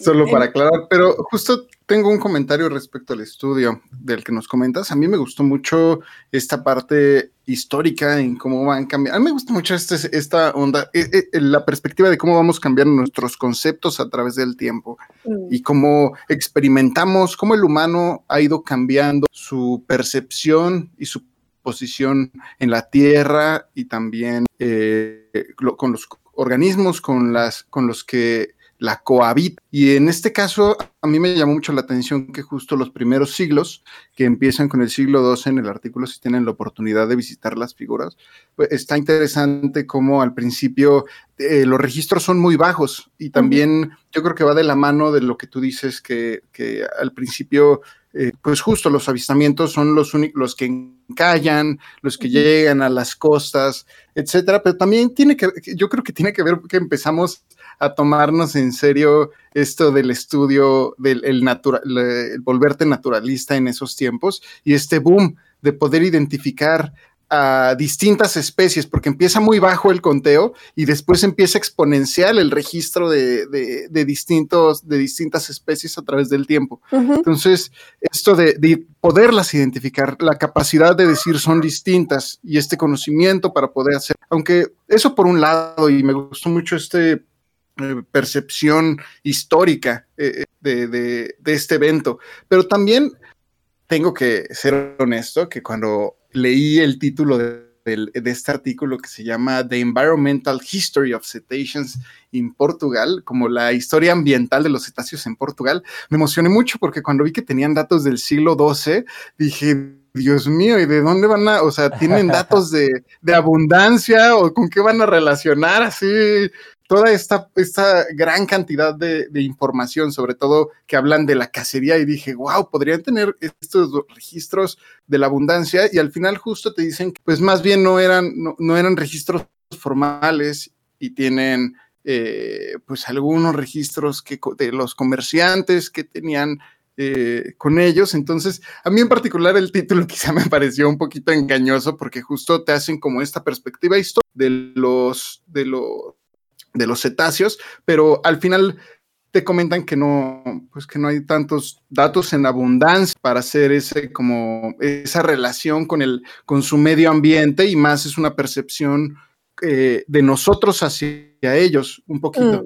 [SPEAKER 4] Solo para aclarar, pero justo tengo un comentario respecto al estudio del que nos comentas. A mí me gustó mucho esta parte histórica en cómo van cambiando. A mí me gusta mucho este, esta onda, eh, eh, la perspectiva de cómo vamos cambiando nuestros conceptos a través del tiempo mm. y cómo experimentamos, cómo el humano ha ido cambiando su percepción y su posición en la Tierra y también eh, con los organismos con, las, con los que la cohabita. Y en este caso, a mí me llamó mucho la atención que justo los primeros siglos, que empiezan con el siglo XII en el artículo, si tienen la oportunidad de visitar las figuras, pues está interesante cómo al principio eh, los registros son muy bajos. Y también yo creo que va de la mano de lo que tú dices, que, que al principio eh, pues justo los avistamientos son los únicos, los que encallan, los que llegan a las costas, etcétera, pero también tiene que, yo creo que tiene que ver que empezamos a tomarnos en serio esto del estudio del el volverte naturalista en esos tiempos y este boom de poder identificar a distintas especies, porque empieza muy bajo el conteo y después empieza exponencial el registro de, de, distintos, de distintas especies a través del tiempo. Entonces, esto de, de, poderlas identificar, la capacidad de decir son distintas y este conocimiento para poder hacer, aunque eso por un lado, y me gustó mucho este percepción histórica eh, de, de este evento, pero también tengo que ser honesto que cuando leí el título de, este artículo que se llama The Environmental History of Cetaceans in Portugal, como la historia ambiental de los cetáceos en Portugal, me emocioné mucho porque cuando vi que tenían datos del siglo XII, dije, Dios mío, ¿y de dónde van a, o sea, tienen datos de, de abundancia o con qué van a relacionar así toda esta, esta gran cantidad de, información, sobre todo que hablan de la cacería, y dije, wow, podrían tener estos registros de la abundancia, y al final justo te dicen pues más bien no eran, no, eran registros formales y tienen eh, pues algunos registros que, de los comerciantes que tenían eh, con ellos. Entonces, a mí en particular el título quizá me pareció un poquito engañoso porque justo te hacen como esta perspectiva histórica de los, de los de los cetáceos, pero al final te comentan que no, pues que no hay tantos datos en abundancia para hacer ese como esa relación con el con su medio ambiente y más es una percepción eh, de nosotros hacia ellos un poquito. Mm.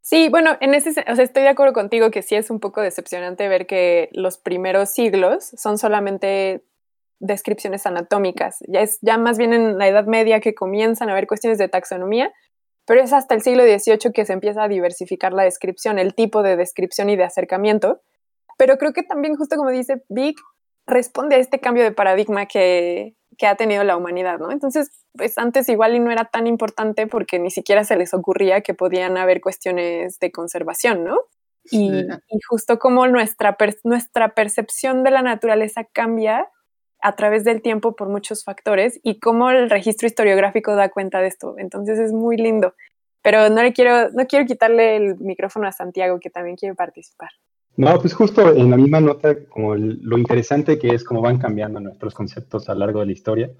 [SPEAKER 3] Sí, bueno, en ese, o sea, estoy de acuerdo contigo que sí es un poco decepcionante ver que los primeros siglos son solamente descripciones anatómicas. Ya es ya más bien en la Edad Media que comienzan a haber cuestiones de taxonomía pero es hasta el siglo XVIII que se empieza a diversificar la descripción, el tipo de descripción y de acercamiento. Pero creo que también, justo como dice Vic, responde a este cambio de paradigma que, ha tenido la humanidad, ¿no? Entonces, pues antes igual y no era tan importante porque ni siquiera se les ocurría que podían haber cuestiones de conservación, ¿no? Y,
[SPEAKER 4] Sí.
[SPEAKER 3] y justo como nuestra, per- nuestra percepción de la naturaleza cambia a través del tiempo por muchos factores y cómo el registro historiográfico da cuenta de esto. Entonces es muy lindo. Pero no le quiero, no quiero quitarle el micrófono a Santiago, que también quiere participar.
[SPEAKER 6] No, pues justo en la misma nota, como el- lo interesante que es cómo van cambiando nuestros conceptos a lo largo de la historia.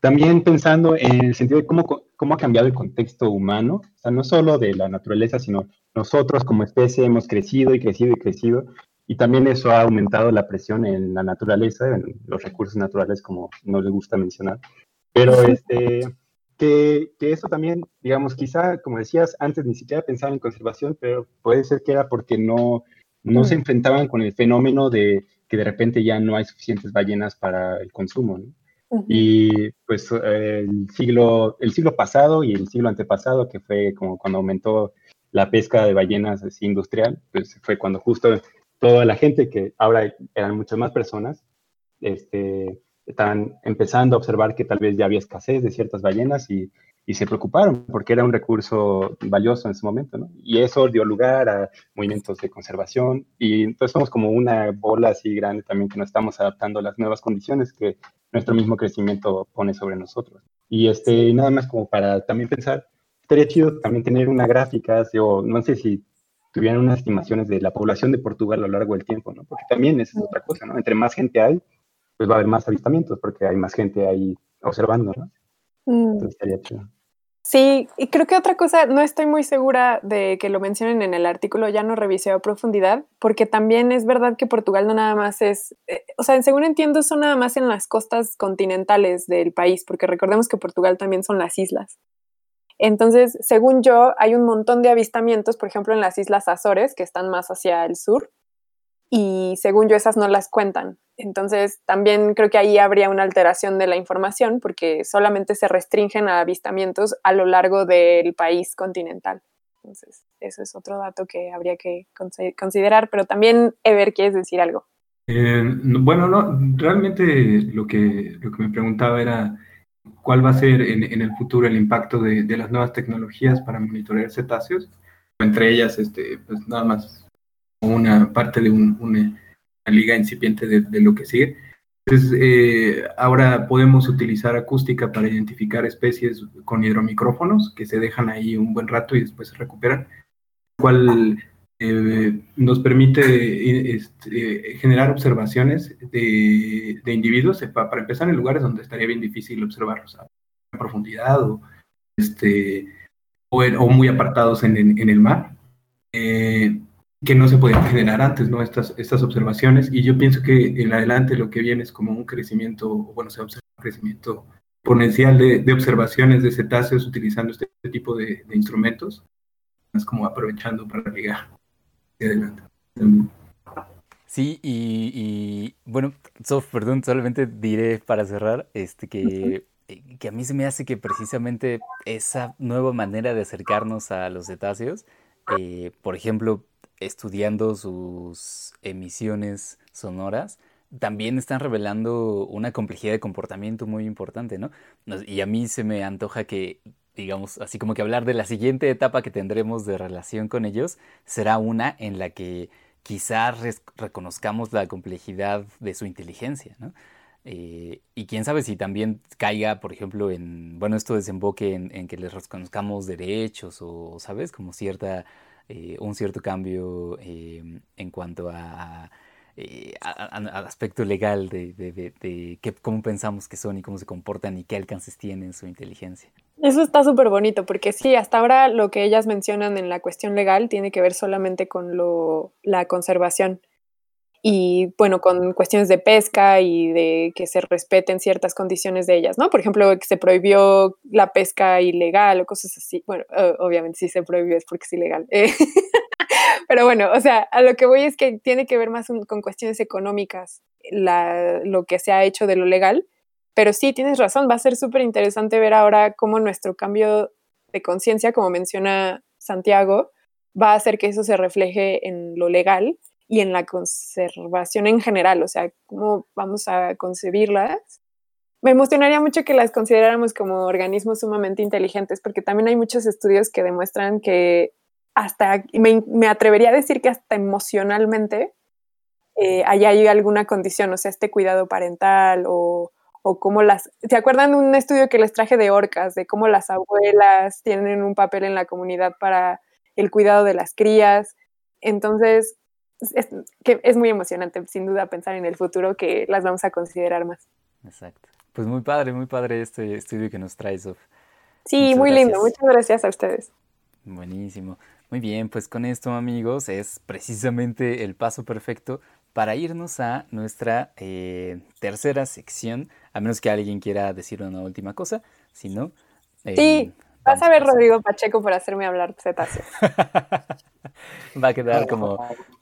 [SPEAKER 6] También pensando en el sentido de cómo, cómo ha cambiado el contexto humano, o sea, no solo de la naturaleza, sino nosotros como especie hemos crecido y crecido y crecido, y también eso ha aumentado la presión en la naturaleza, en los recursos naturales, como no le gusta mencionar. Pero este, que, que eso también, digamos, quizá, como decías, antes ni siquiera pensaban en conservación, pero puede ser que era porque no, no se
[SPEAKER 3] Mm.
[SPEAKER 6] enfrentaban con el fenómeno de que de repente ya no hay suficientes ballenas para el consumo. ¿no? Y pues el siglo, el siglo pasado y el siglo antepasado, que fue como cuando aumentó la pesca de ballenas así industrial, pues fue cuando justo toda la gente, que ahora eran muchas más personas, este, estaban empezando a observar que tal vez ya había escasez de ciertas ballenas y, y se preocuparon porque era un recurso valioso en ese momento. Y eso dio lugar a movimientos de conservación y entonces somos como una bola así grande también que nos estamos adaptando a las nuevas condiciones que nuestro mismo crecimiento pone sobre nosotros. Y este, nada más como para también pensar, estaría chido también tener una gráfica, o no sé si tuvieran unas estimaciones de la población de Portugal a lo largo del tiempo, ¿no? Porque también esa es otra cosa, ¿no? Entre más gente hay, pues va a haber más avistamientos, porque hay más gente ahí observando, ¿no?
[SPEAKER 3] Mm.
[SPEAKER 6] Entonces estaría chido.
[SPEAKER 3] Sí, y creo que otra cosa, no estoy muy segura de que lo mencionen en el artículo, ya no revisé a profundidad, porque también es verdad que Portugal no nada más es, eh, o sea, según entiendo, son nada más en las costas continentales del país, porque recordemos que Portugal también son las islas. Entonces, según yo, hay un montón de avistamientos, por ejemplo, en las Islas Azores, que están más hacia el sur, y según yo, esas no las cuentan. Entonces, también creo que ahí habría una alteración de la información, porque solamente se restringen a avistamientos a lo largo del país continental. Entonces, eso es otro dato que habría que consi- considerar, pero también, Ever, ¿quieres decir algo?
[SPEAKER 5] Eh, no- bueno, no, realmente lo que me preguntaba era cuál va a ser en, en el futuro el impacto de, de las nuevas tecnologías para monitorear cetáceos, entre ellas, este, pues nada más una parte de un- una, una liga incipiente de, de lo que sigue. Entonces, eh, ahora podemos utilizar acústica para identificar especies con hidromicrófonos que se dejan ahí un buen rato y después se recuperan, cual eh, nos permite eh, este, generar observaciones de, de individuos, eh, pa- para empezar en lugares donde estaría bien difícil observarlos a profundidad o, este, o, en- o muy apartados en, en- en el mar, eh, que no se podían generar antes, ¿no? Estas, estas observaciones. Y yo pienso que en adelante lo que viene es como un crecimiento, bueno, se observa un crecimiento exponencial de, de observaciones de cetáceos utilizando este tipo de, de instrumentos, es como aprovechando para ligar hacia adelante.
[SPEAKER 2] Sí, y, y, bueno, Sof, perdón, solamente diré para cerrar este que, eh, que a mí se me hace que precisamente esa nueva manera de acercarnos a los cetáceos, eh, por ejemplo, estudiando sus emisiones sonoras, también están revelando una complejidad de comportamiento muy importante, ¿no? Y a mí se me antoja que, digamos, así como que hablar de la siguiente etapa que tendremos de relación con ellos será una en la que quizá res- reconozcamos la complejidad de su inteligencia, ¿no? Eh, y quién sabe si también caiga, por ejemplo, en, bueno, esto desemboque en, que les reconozcamos derechos o, ¿sabes? Como cierta, eh, un cierto cambio eh, en cuanto a, al aspecto legal de, de, de- de cómo pensamos que son y cómo se comportan y qué alcances tienen su inteligencia.
[SPEAKER 3] Eso está súper bonito, porque sí, hasta ahora lo que ellas mencionan en la cuestión legal tiene que ver solamente con lo, la conservación y, bueno, con cuestiones de pesca y de que se respeten ciertas condiciones de ellas, ¿no? Por ejemplo, que se prohibió la pesca ilegal o cosas así. Bueno, obviamente si se prohibió es porque es ilegal. Eh, Pero bueno, o sea, a lo que voy es que tiene que ver más con cuestiones económicas la, lo que se ha hecho de lo legal. Pero sí, tienes razón, va a ser súper interesante ver ahora cómo nuestro cambio de conciencia, como menciona Santiago, va a hacer que eso se refleje en lo legal y en la conservación en general, o sea, cómo vamos a concebirlas. Me emocionaría mucho que las consideráramos como organismos sumamente inteligentes, porque también hay muchos estudios que demuestran que hasta, me, atrevería a decir que hasta emocionalmente eh, allá hay alguna condición, o sea, este cuidado parental o, o cómo las... ¿Se acuerdan de un estudio que les traje de orcas, de cómo las abuelas tienen un papel en la comunidad para el cuidado de las crías? Entonces, es, que es muy emocionante, sin duda, pensar en el futuro que las vamos a considerar más.
[SPEAKER 2] Exacto. Pues muy padre, muy padre este estudio que nos traes, Sof.
[SPEAKER 3] Sí, muy lindo. Muchas gracias a ustedes.
[SPEAKER 2] Buenísimo. Muy bien, pues con esto, amigos, es precisamente el paso perfecto para irnos a nuestra eh, tercera sección, a menos que alguien quiera decir una última cosa, si no...
[SPEAKER 3] Eh, sí, vas a ver Rodrigo Pacheco por hacerme hablar cetáceo.
[SPEAKER 2] Va a quedar como,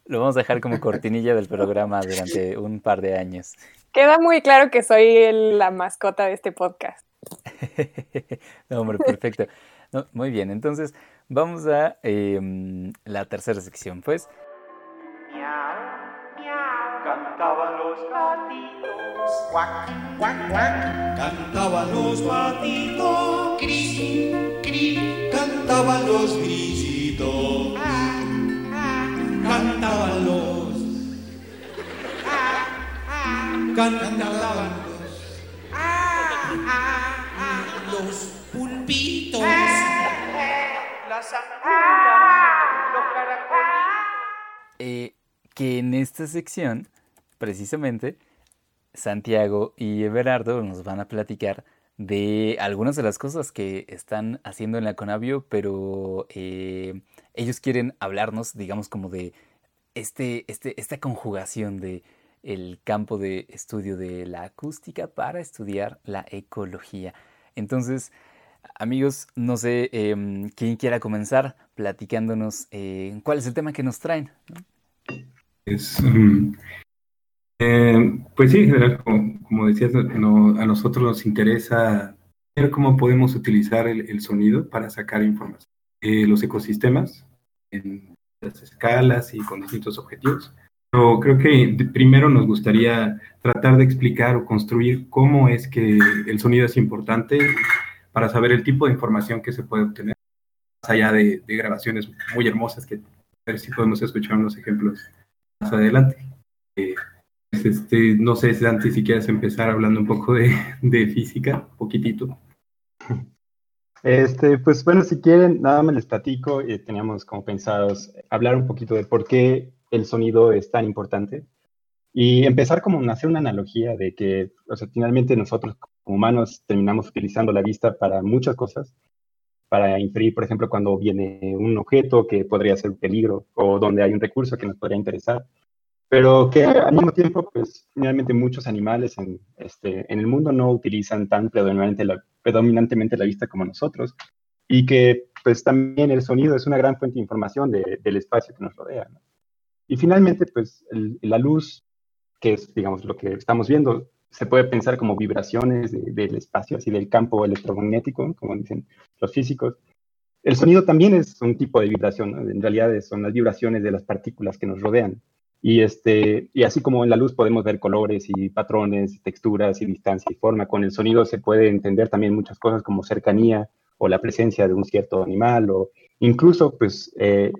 [SPEAKER 2] lo vamos a dejar como cortinilla del programa durante un par de años.
[SPEAKER 3] Queda muy claro que soy la mascota de este podcast.
[SPEAKER 2] no, hombre, perfecto. muy bien, entonces vamos a em, la tercera sección, pues.
[SPEAKER 7] Cantaban los gatitos, cuac, cuac, cuac. Cantaban los gatitos, cri, cri. Cantaban los grillitos, ah, ah. Cantaban los, ah, cantaban los, los pulpitos, las angulas, los caracoles.
[SPEAKER 2] Eh, que en esta sección, precisamente, Santiago y Everardo nos van a platicar de algunas de las cosas que están haciendo en la Conavio, pero eh, ellos quieren hablarnos, digamos, como de este, este, esta conjugación de el campo de estudio de la acústica para estudiar la ecología. Entonces, amigos, no sé em, quién quiera comenzar platicándonos eh, cuál es el tema que nos traen.
[SPEAKER 5] Mm, eh, pues sí, en general, como, decías, a nosotros nos interesa ver cómo podemos utilizar el, sonido para sacar información. de los ecosistemas en las escalas y con distintos objetivos. Pero creo que primero nos gustaría tratar de explicar o construir cómo es que el sonido es importante para saber el tipo de información que se puede obtener, más allá de, grabaciones muy hermosas que a ver si podemos escuchar unos ejemplos más adelante. Eh, este, no sé, Dante, si quieres empezar hablando un poco de, de física, poquitito.
[SPEAKER 6] Este, pues bueno, si quieren, nada más les platico. Eh, teníamos como pensados hablar un poquito de por qué el sonido es tan importante y empezar como a hacer una analogía de que, o sea, finalmente nosotros como humanos terminamos utilizando la vista para muchas cosas, para inferir, por ejemplo, cuando viene un objeto que podría ser un peligro o donde hay un recurso que nos podría interesar, pero que al mismo tiempo, pues, finalmente muchos animales en, este, en el mundo no utilizan tan predominantemente la, predominantemente la vista como nosotros y que, pues, también el sonido es una gran fuente de información del espacio que nos rodea. Y finalmente, pues, la luz, que es, digamos, lo que estamos viendo, se puede pensar como vibraciones del espacio, así del campo electromagnético, como dicen los físicos. El sonido también es un tipo de vibración, en realidad son las vibraciones de las partículas que nos rodean. Y, este, y así como en la luz podemos ver colores y patrones, texturas y distancia y forma, con el sonido se puede entender también muchas cosas como cercanía o la presencia de un cierto animal o incluso pues eh,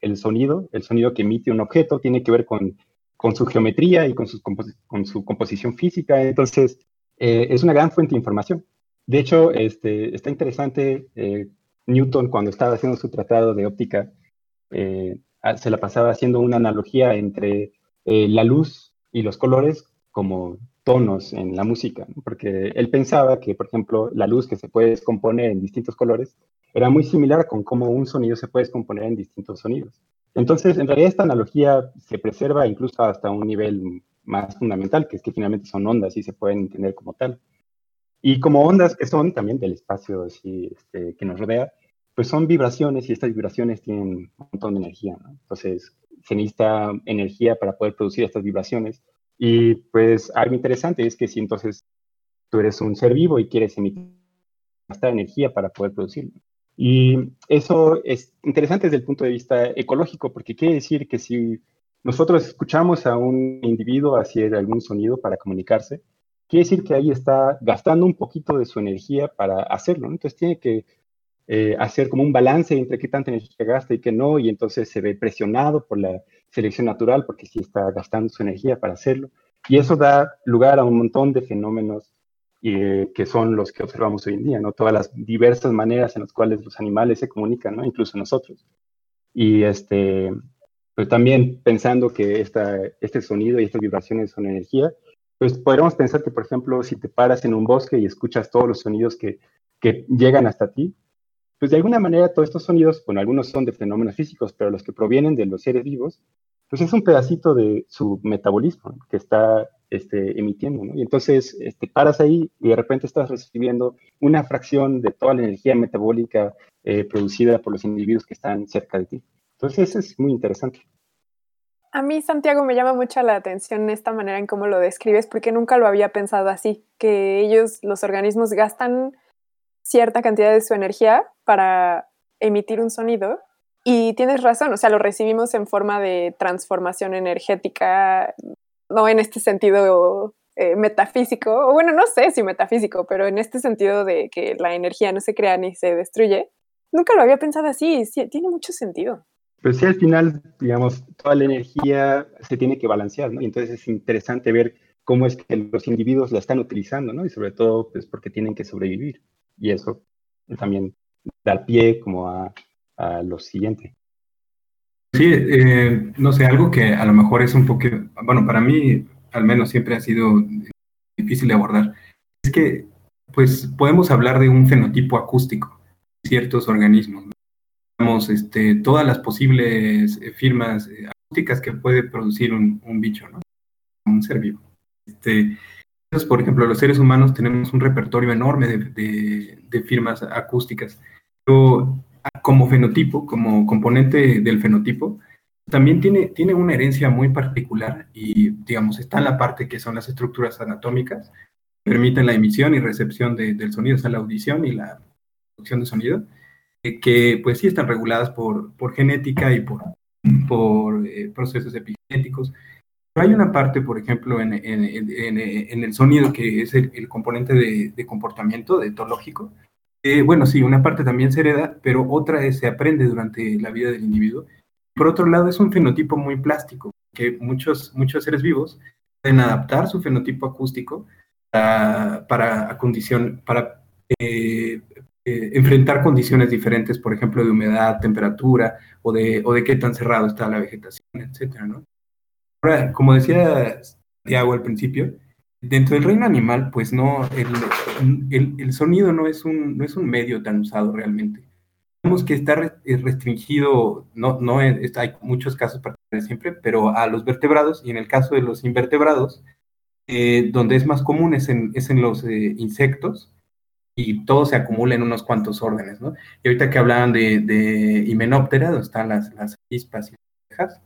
[SPEAKER 6] el sonido, el sonido que emite un objeto tiene que ver con con su geometría y con su, con su composición física. Entonces, eh, es una gran fuente de información. De hecho, este, está interesante, eh, Newton cuando estaba haciendo su tratado de óptica, se la pasaba haciendo una analogía entre la luz y los colores como tonos en la música, porque él pensaba que, por ejemplo, la luz que se puede descomponer en distintos colores era muy similar con cómo un sonido se puede descomponer en distintos sonidos. Entonces, en realidad esta analogía se preserva incluso hasta un nivel más fundamental, que es que finalmente son ondas y se pueden entender como tal. Y como ondas que son también del espacio este, que nos rodea, pues son vibraciones y estas vibraciones tienen un montón de energía. Entonces, se necesita energía para poder producir estas vibraciones. Y pues algo interesante es que si entonces tú eres un ser vivo y quieres emitir esta energía para poder producirlo. Y eso es interesante desde el punto de vista ecológico, porque quiere decir que si nosotros escuchamos a un individuo hacer algún sonido para comunicarse, quiere decir que ahí está gastando un poquito de su energía para hacerlo. Entonces tiene que eh, hacer como un balance entre qué tanta energía gasta y qué no, y entonces se ve presionado por la selección natural porque sí está gastando su energía para hacerlo. Y eso da lugar a un montón de fenómenos eh, que son los que observamos hoy en día, ¿no? Todas las diversas maneras en las cuales los animales se comunican, ¿no? Incluso nosotros. Y este, pues también pensando que esta, este sonido y estas vibraciones son energía, pues podríamos pensar que, por ejemplo, si te paras en un bosque y escuchas todos los sonidos que, que llegan hasta ti, pues de alguna manera todos estos sonidos, bueno, algunos son de fenómenos físicos, pero los que provienen de los seres vivos, pues es un pedacito de su metabolismo que está este, emitiendo, ¿no? Y entonces este, paras ahí y de repente estás recibiendo una fracción de toda la energía metabólica eh, producida por los individuos que están cerca de ti. Entonces eso es muy interesante.
[SPEAKER 3] A mí, Santiago, me llama mucho la atención esta manera en cómo lo describes, porque nunca lo había pensado así, que ellos, los organismos, gastan cierta cantidad de su energía para emitir un sonido. Y tienes razón, o sea, lo recibimos en forma de transformación energética, no en este sentido eh, metafísico, o bueno, no sé si metafísico, pero en este sentido de que la energía no se crea ni se destruye. Nunca lo había pensado así, sí, tiene mucho sentido.
[SPEAKER 6] Pues sí, al final, digamos, toda la energía se tiene que balancear. Y entonces es interesante ver cómo es que los individuos la están utilizando, ¿no? Y sobre todo, pues porque tienen que sobrevivir. Y eso también da pie como a, a lo siguiente.
[SPEAKER 5] Sí, eh, no sé, algo que a lo mejor es un poco, bueno, para mí al menos siempre ha sido difícil de abordar, es que pues podemos hablar de un fenotipo acústico de ciertos organismos. ¿no? este, todas las posibles eh, firmas eh, acústicas que puede producir un, un bicho, ¿no? Un ser vivo. Este, por ejemplo, los seres humanos tenemos un repertorio enorme de, de, firmas acústicas. Pero como fenotipo, como componente del fenotipo, también tiene, tiene una herencia muy particular y, digamos, está en la parte que son las estructuras anatómicas, permiten la emisión y recepción de, del sonido, o la audición y la producción de sonido, eh, que pues sí están reguladas por, por genética y por, por eh, procesos epigenéticos. Hay una parte, por ejemplo, en, en, en, en el sonido que es el, el componente de, de, comportamiento, de etológico. Eh, bueno, sí, una parte también se hereda, pero otra es, se aprende durante la vida del individuo. Por otro lado, es un fenotipo muy plástico, que muchos, muchos seres vivos pueden adaptar su fenotipo acústico para, para, condición, para eh, eh, enfrentar condiciones diferentes, por ejemplo, de humedad, temperatura o de, o de qué tan cerrado está la vegetación, etcétera, ¿no? Ahora, como decía Diego al principio, dentro del reino animal, pues no, el, el, el, sonido no es, un, no es un medio tan usado realmente. Vemos que está restringido, no, no es, hay muchos casos particulares siempre, pero a los vertebrados, y en el caso de los invertebrados, eh, donde es más común es en, es en los eh, insectos, y todo se acumula en unos cuantos órdenes, ¿no? Y ahorita que hablaban de, de himenóptera, donde están las, las avispas y las abejas,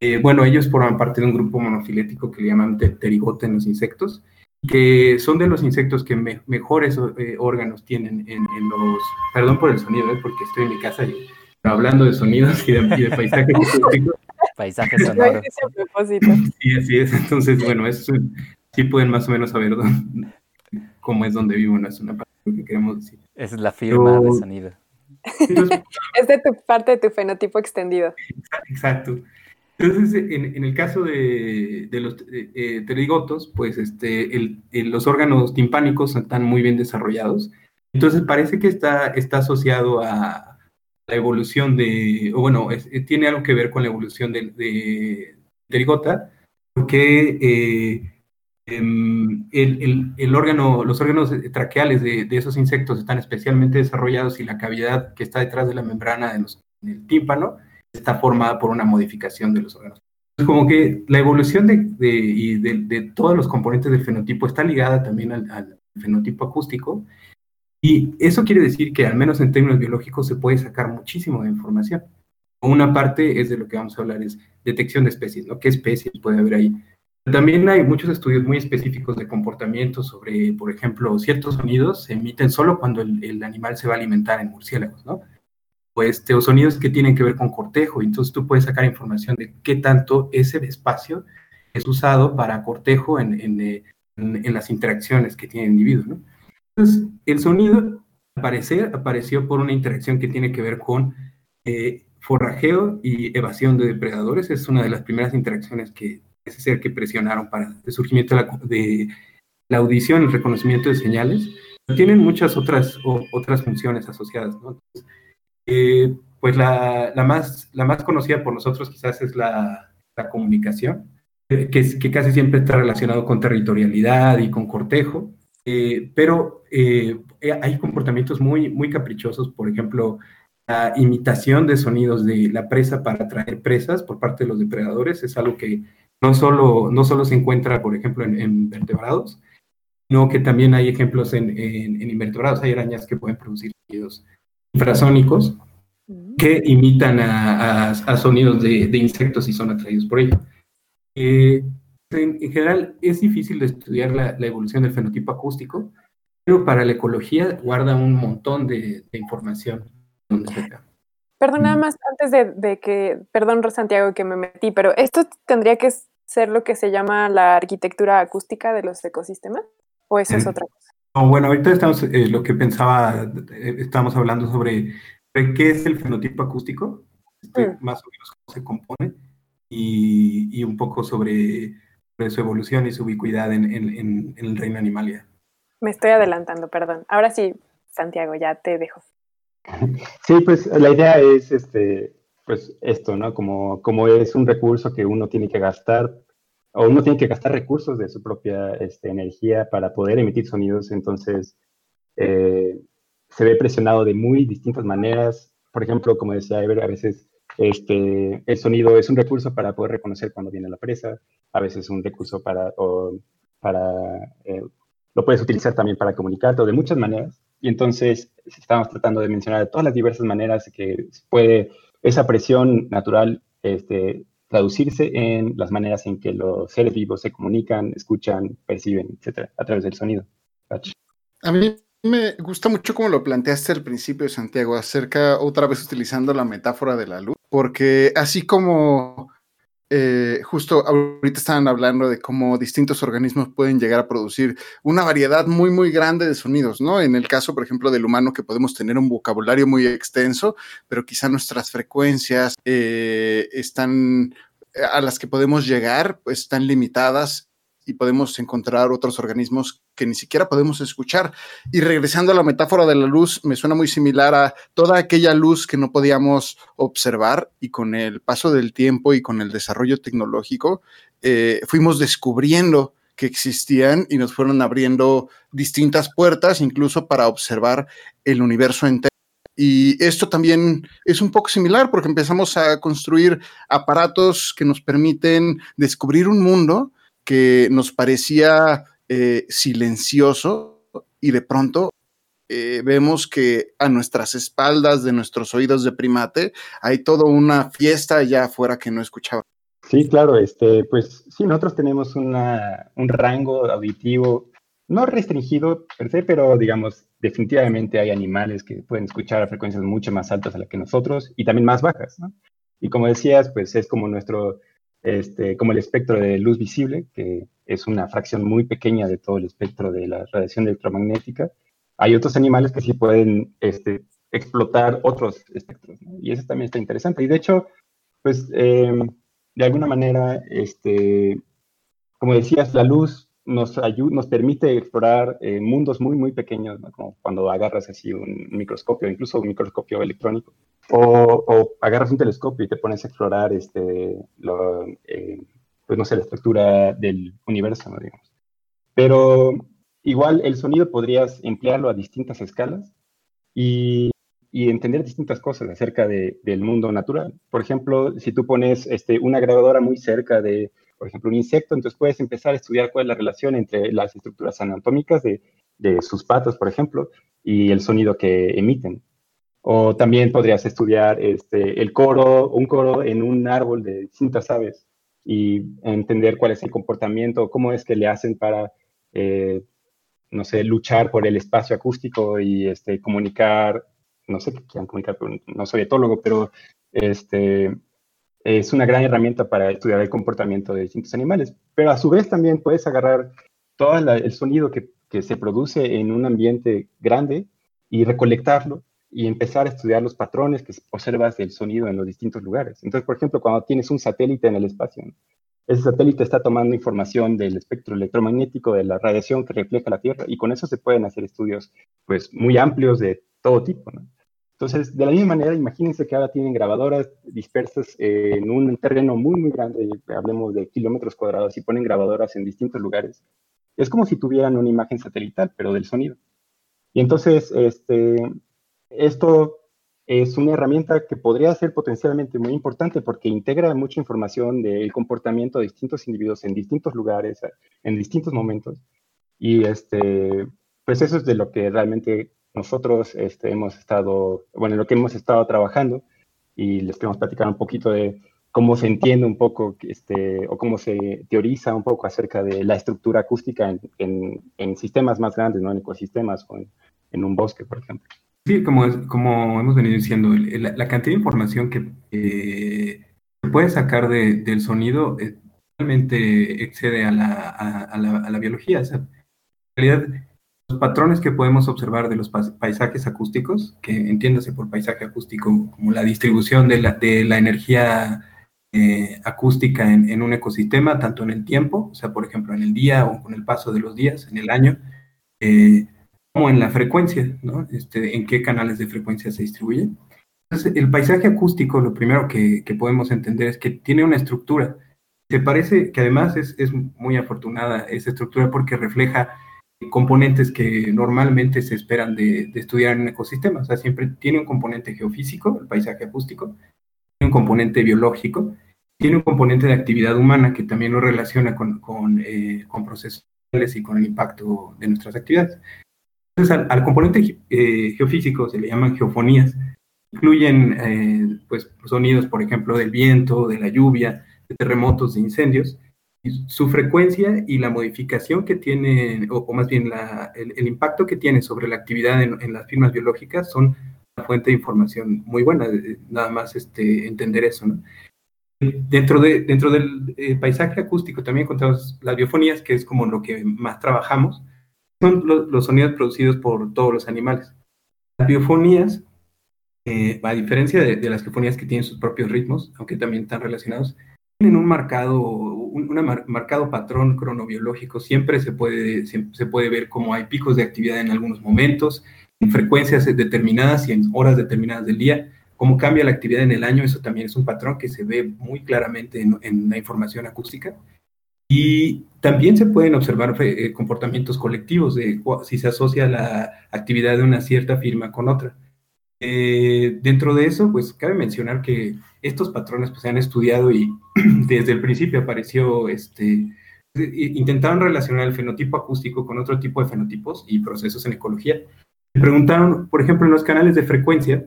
[SPEAKER 5] eh, bueno, ellos forman parte de un grupo monofilético que le llaman pterigote en los insectos, que son de los insectos que me, mejores eh, órganos tienen en, en, los... Perdón por el sonido, ¿eh? porque estoy en mi casa y hablando de sonidos y de, y de paisajes.
[SPEAKER 2] paisajes sonoros.
[SPEAKER 5] Sí, así es. Entonces, bueno, eso sí pueden más o menos saber dónde, cómo es donde vivo, no es una parte que queremos decir.
[SPEAKER 2] Esa es la firma Pero, de sonido.
[SPEAKER 3] Es de tu parte de tu fenotipo extendido.
[SPEAKER 5] Exacto. Entonces, en, en, el caso de, de los eh, pterigotos, pues este, el, el, los órganos timpánicos están muy bien desarrollados. Entonces, parece que está, está asociado a la evolución de, o bueno, es, tiene algo que ver con la evolución de, de porque eh, el, el, el, órgano, los órganos traqueales de, de, esos insectos están especialmente desarrollados y la cavidad que está detrás de la membrana de del tímpano está formada por una modificación de los órganos. Es como que la evolución de, de, de, de, todos los componentes del fenotipo está ligada también al, fenotipo acústico y eso quiere decir que al menos en términos biológicos se puede sacar muchísimo de información. Una parte es de lo que vamos a hablar, es detección de especies, ¿no? ¿Qué especies puede haber ahí? También hay muchos estudios muy específicos de comportamiento sobre, por ejemplo, ciertos sonidos se emiten solo cuando el animal se va a alimentar en murciélagos, ¿no? Este, o sonidos que tienen que ver con cortejo. Entonces tú puedes sacar información de qué tanto ese espacio es usado para cortejo en, en, en, en las interacciones que tiene el individuo, ¿no? Entonces, el sonido al parecer apareció por una interacción que tiene que ver con eh, forrajeo y evasión de depredadores. Es una de las primeras interacciones que parece ser que presionaron para el surgimiento de la, de la audición el reconocimiento de señales. Tienen muchas otras, o, otras funciones asociadas. ¿no? Entonces, eh, pues la, más, conocida por nosotros quizás es la, comunicación, eh, que, casi siempre está relacionado con territorialidad y con cortejo. Eh, pero hay comportamientos muy, muy caprichosos, por ejemplo, la imitación de sonidos de la presa para atraer presas por parte de los depredadores es algo que no solo, no solo se encuentra, por ejemplo, en, en vertebrados, sino que también hay ejemplos en, en, en, invertebrados. Hay arañas que pueden producir sonidos infrasónicos que imitan a, a, a sonidos de, de, insectos y son atraídos por ello. Eh, en, en, general, es difícil de estudiar la, la evolución del fenotipo acústico, pero para la ecología guarda un montón de, de información.
[SPEAKER 3] Perdón, nada más antes de, de, que, perdón Santiago que me metí, pero esto tendría que ser lo que se llama la arquitectura acústica de los ecosistemas, o eso es otra cosa.
[SPEAKER 5] No, bueno, ahorita estamos, eh, lo que pensaba, eh, estamos hablando sobre, sobre, qué es el fenotipo acústico, este, mm. más o menos cómo se compone, y, y un poco sobre, sobre, su evolución y su ubicuidad en, en, en, en el reino animalia.
[SPEAKER 3] Me estoy adelantando, perdón. Ahora sí, Santiago, ya te dejo.
[SPEAKER 6] Sí, pues la idea es este, pues esto, ¿no? Como, como es un recurso que uno tiene que gastar, o uno tiene que gastar recursos de su propia este, energía para poder emitir sonidos, entonces eh, se ve presionado de muy distintas maneras. Por ejemplo, como decía Ever, a veces este, el sonido es un recurso para poder reconocer cuando viene la presa, a veces es un recurso para, o, para eh, lo puedes utilizar también para comunicarte, de muchas maneras. Y entonces estamos tratando de mencionar todas las diversas maneras que puede esa presión natural este, traducirse en las maneras en que los seres vivos se comunican, escuchan, perciben, etcétera, a través del sonido.
[SPEAKER 4] A mí me gusta mucho como lo planteaste al principio, Santiago, acerca, otra vez utilizando la metáfora de la luz, porque así como eh, justo ahorita estaban hablando de cómo distintos organismos pueden llegar a producir una variedad muy, muy grande de sonidos, ¿no? En el caso, por ejemplo, del humano, que podemos tener un vocabulario muy extenso, pero quizá nuestras frecuencias eh, están a las que podemos llegar, pues están limitadas y podemos encontrar otros organismos que ni siquiera podemos escuchar. Y regresando a la metáfora de la luz, me suena muy similar a toda aquella luz que no podíamos observar y con el paso del tiempo y con el desarrollo tecnológico, eh, fuimos descubriendo que existían y nos fueron abriendo distintas puertas, incluso para observar el universo entero. Y esto también es un poco similar porque empezamos a construir aparatos que nos permiten descubrir un mundo que nos parecía eh, silencioso y de pronto eh, vemos que a nuestras espaldas de nuestros oídos de primate hay toda una fiesta allá afuera que no escuchaba.
[SPEAKER 6] Sí, claro, este, pues sí, nosotros tenemos un rango auditivo no restringido per se, pero digamos, definitivamente hay animales que pueden escuchar a frecuencias mucho más altas a las que nosotros y también más bajas, ¿no? Y como decías, pues es como nuestro este, como el espectro de luz visible, que es una fracción muy pequeña de todo el espectro de la radiación electromagnética. Hay otros animales que sí pueden este, explotar otros espectros, y eso también está interesante. Y de hecho, pues, eh, de alguna manera, este, como decías, la luz nos, nos permite explorar eh, mundos muy, muy pequeños, como cuando agarras así un microscopio, incluso un microscopio electrónico, o, agarras un telescopio y te pones a explorar, este, lo, eh, pues no sé, la estructura del universo, ¿no? digamos. Pero igual el sonido podrías emplearlo a distintas escalas y, y entender distintas cosas acerca de, del mundo natural. Por ejemplo, si tú pones este, una grabadora muy cerca de por ejemplo, un insecto, entonces puedes empezar a estudiar cuál es la relación entre las estructuras anatómicas de, de sus patas, por ejemplo, y el sonido que emiten. O también podrías estudiar este, el coro, un coro en un árbol de distintas aves y entender cuál es el comportamiento, cómo es que le hacen para, eh, no sé, luchar por el espacio acústico y este, comunicar, no sé qué quieran comunicar, no soy etólogo, pero este, es una gran herramienta para estudiar el comportamiento de distintos animales, pero a su vez también puedes agarrar todo el sonido que, se produce en un ambiente grande y recolectarlo y empezar a estudiar los patrones que observas del sonido en los distintos lugares. Entonces, por ejemplo, cuando tienes un satélite en el espacio, ese satélite está tomando información del espectro electromagnético, de la radiación que refleja la Tierra, y con eso se pueden hacer estudios pues, muy amplios de todo tipo. Entonces, de la misma manera, imagínense que ahora tienen grabadoras dispersas en un terreno muy, muy grande, hablemos de kilómetros cuadrados, y ponen grabadoras en distintos lugares. Es como si tuvieran una imagen satelital, pero del sonido. Y entonces, este, esto es una herramienta que podría ser potencialmente muy importante porque integra mucha información del comportamiento de distintos individuos en distintos lugares, en distintos momentos. Y este, pues eso es de lo que realmente nosotros este, hemos estado, bueno, lo que hemos estado trabajando y les queremos platicar un poquito de cómo se entiende un poco este, o cómo se teoriza un poco acerca de la estructura acústica en, en, sistemas más grandes, ¿no? en ecosistemas o en, en un bosque, por ejemplo.
[SPEAKER 5] Sí, como, como hemos venido diciendo, la, cantidad de información que se puede sacar del sonido eh, realmente excede a la, a, la, a la, biología. O sea, en realidad, los patrones que podemos observar de los paisajes acústicos, que entiéndase por paisaje acústico como la distribución de la, de la energía eh, acústica en, un ecosistema, tanto en el tiempo, o sea, por ejemplo, en el día o con el paso de los días, en el año, eh, como en la frecuencia, ¿no? Este, en qué canales de frecuencia se distribuyen. Entonces, el paisaje acústico, lo primero que, que podemos entender es que tiene una estructura. Se parece que además es, es muy afortunada esa estructura porque refleja componentes que normalmente se esperan de, de, estudiar en un ecosistema. O sea, siempre tiene un componente geofísico, el paisaje acústico, tiene un componente biológico, tiene un componente de actividad humana que también lo relaciona con, con, eh, con procesos y con el impacto de nuestras actividades. Entonces, al, componente eh, geofísico se le llaman geofonías. Incluyen eh, pues, sonidos, por ejemplo, del viento, de la lluvia, de terremotos, de incendios. Su frecuencia y la modificación que tiene, o, más bien el, impacto que tiene sobre la actividad en, las firmas biológicas son una fuente de información muy buena, nada más este, entender eso. Dentro, de, dentro del eh, paisaje acústico también encontramos las biofonías, que es como lo que más trabajamos son los, sonidos producidos por todos los animales. Las biofonías, eh, a diferencia de, las geofonías que tienen sus propios ritmos, aunque también están relacionados, tienen un marcado, un marcado patrón cronobiológico. Siempre se puede, se puede ver cómo hay picos de actividad en algunos momentos, en frecuencias determinadas y en horas determinadas del día. Cómo cambia la actividad en el año, eso también es un patrón que se ve muy claramente en, la información acústica. Y también se pueden observar eh, comportamientos colectivos de si se asocia la actividad de una cierta firma con otra. Eh, dentro de eso, pues cabe mencionar que estos patrones pues, se han estudiado y desde el principio apareció, este, intentaron relacionar el fenotipo acústico con otro tipo de fenotipos y procesos en ecología. Se preguntaron, por ejemplo, en los canales de frecuencia,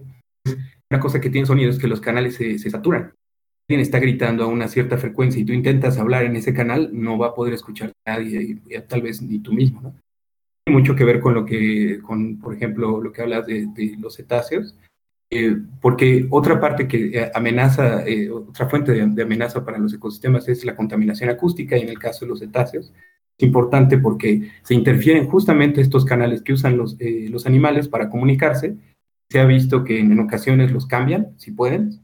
[SPEAKER 5] una cosa que tiene sonido es que los canales se saturan alguien está gritando a una cierta frecuencia y tú intentas hablar en ese canal, no va a poder escuchar a nadie, tal vez ni tú mismo, ¿no? Tiene mucho que ver con lo que, con, por ejemplo, lo que hablas de, los cetáceos, eh, porque otra parte que eh, amenaza, eh, otra fuente de, amenaza para los ecosistemas es la contaminación acústica y en el caso de los cetáceos es importante porque se interfieren justamente estos canales que usan los, los animales para comunicarse. Se ha visto que en ocasiones los cambian, si pueden,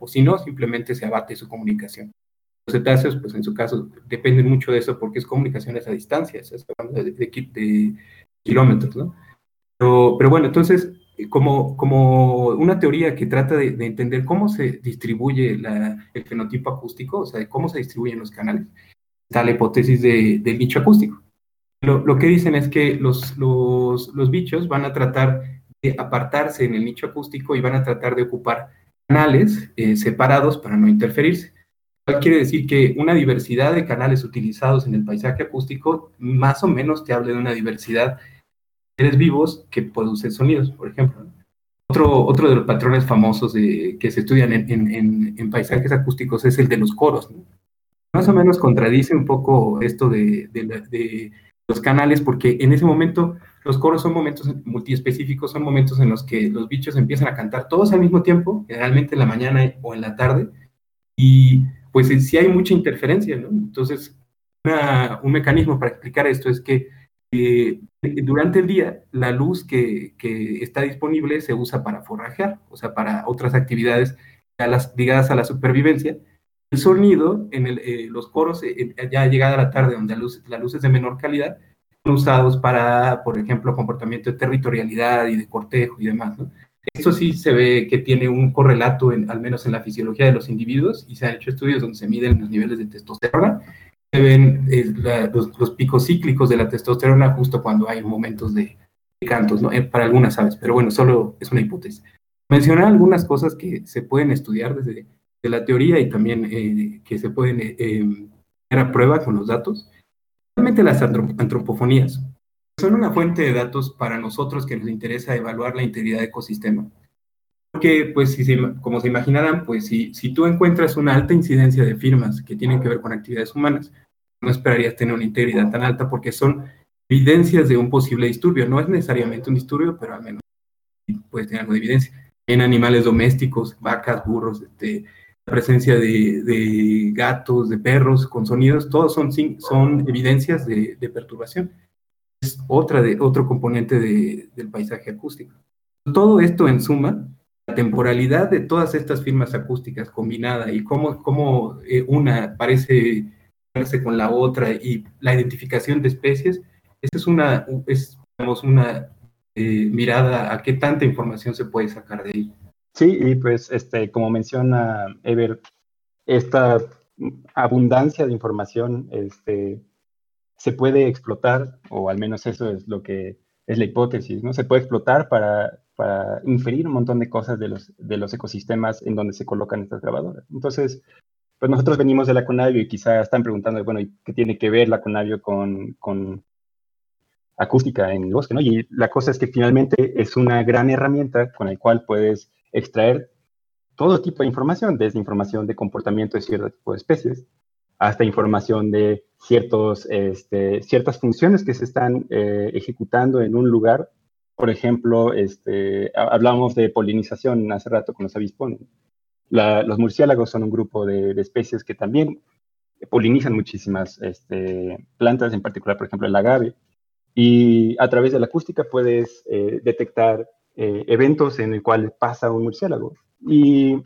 [SPEAKER 5] o si no, simplemente se abate su comunicación. Los cetáceos, pues en su caso, dependen mucho de eso porque es comunicación a esa distancia, es hablando de, de, kilómetros, ¿no? Pero, pero, bueno, entonces, como, como una teoría que trata de, entender cómo se distribuye el fenotipo acústico, o sea, de cómo se distribuyen los canales, está la hipótesis del nicho acústico. Lo, lo, que dicen es que los, los, los bichos van a tratar de apartarse en el nicho acústico y van a tratar de ocupar canales eh, separados para no interferirse. Quiere decir que una diversidad de canales utilizados en el paisaje acústico más o menos te habla de una diversidad de seres vivos que producen sonidos, por ejemplo. Otro, otro de los patrones famosos que se estudian en, paisajes acústicos es el de los coros. Más o menos contradice un poco esto de, los canales, porque en ese momento los coros son momentos multiespecíficos, son momentos en los que los bichos empiezan a cantar todos al mismo tiempo, generalmente en la mañana o en la tarde, y pues sí hay mucha interferencia. Entonces, un mecanismo para explicar esto es que eh, durante el día la luz que, que, está disponible se usa para forrajear, o sea, para otras actividades las, ligadas a la supervivencia. El sonido en el, eh, los coros, eh, ya llegada la tarde, donde la luz, la luz es de menor calidad, son usados para, por ejemplo, comportamiento de territorialidad y de cortejo y demás. ¿no? Esto sí se ve que tiene un correlato, en, al menos en la fisiología de los individuos, y se han hecho estudios donde se miden los niveles de testosterona se ven eh, la, los, los, picos cíclicos de la testosterona justo cuando hay momentos de, de cantos, ¿no? Eh, para algunas aves, pero bueno, solo es una hipótesis. Mencionar algunas cosas que se pueden estudiar desde de la teoría y también eh, que se pueden eh, em, poner a prueba con los datos. Realmente las antropofonías son una fuente de datos para nosotros que nos interesa evaluar la integridad de ecosistema. Porque, pues, si se, como se imaginarán, pues, si, si tú encuentras una alta incidencia de firmas que tienen que ver con actividades humanas, no esperarías tener una integridad tan alta porque son evidencias de un posible disturbio. No es necesariamente un disturbio, pero al menos puedes tener algo de evidencia. En animales domésticos, vacas, burros, este, la presencia de, de, gatos, de perros con sonidos, todos son, son evidencias de, de perturbación. Es otra de, otro componente de, del paisaje acústico. Todo esto en suma la temporalidad de todas estas firmas acústicas combinada y cómo, cómo eh, una parece con la otra y la identificación de especies, esa es una, es, digamos, una eh, mirada a qué tanta información se puede sacar de ahí.
[SPEAKER 6] Sí, y pues este, como menciona Ever, esta abundancia de información este, se puede explotar, o al menos eso es lo que es la hipótesis, ¿no? Se puede explotar para para inferir un montón de cosas de los, de los ecosistemas en donde se colocan estas grabadoras. Entonces, pues nosotros venimos de la Conavio y quizá están preguntando, bueno, ¿qué tiene que ver la Conavio con, con acústica en el bosque? ¿no? Y la cosa es que finalmente es una gran herramienta con la cual puedes extraer todo tipo de información, desde información de comportamiento de cierto tipo de especies hasta información de ciertos, este, ciertas funciones que se están eh, ejecutando en un lugar por ejemplo, este, hablamos de polinización hace rato con los avispones. Los murciélagos son un grupo de, de, especies que también polinizan muchísimas este, plantas, en particular, por ejemplo, el agave. Y a través de la acústica puedes eh, detectar eh, eventos en el cual pasa un murciélago. Y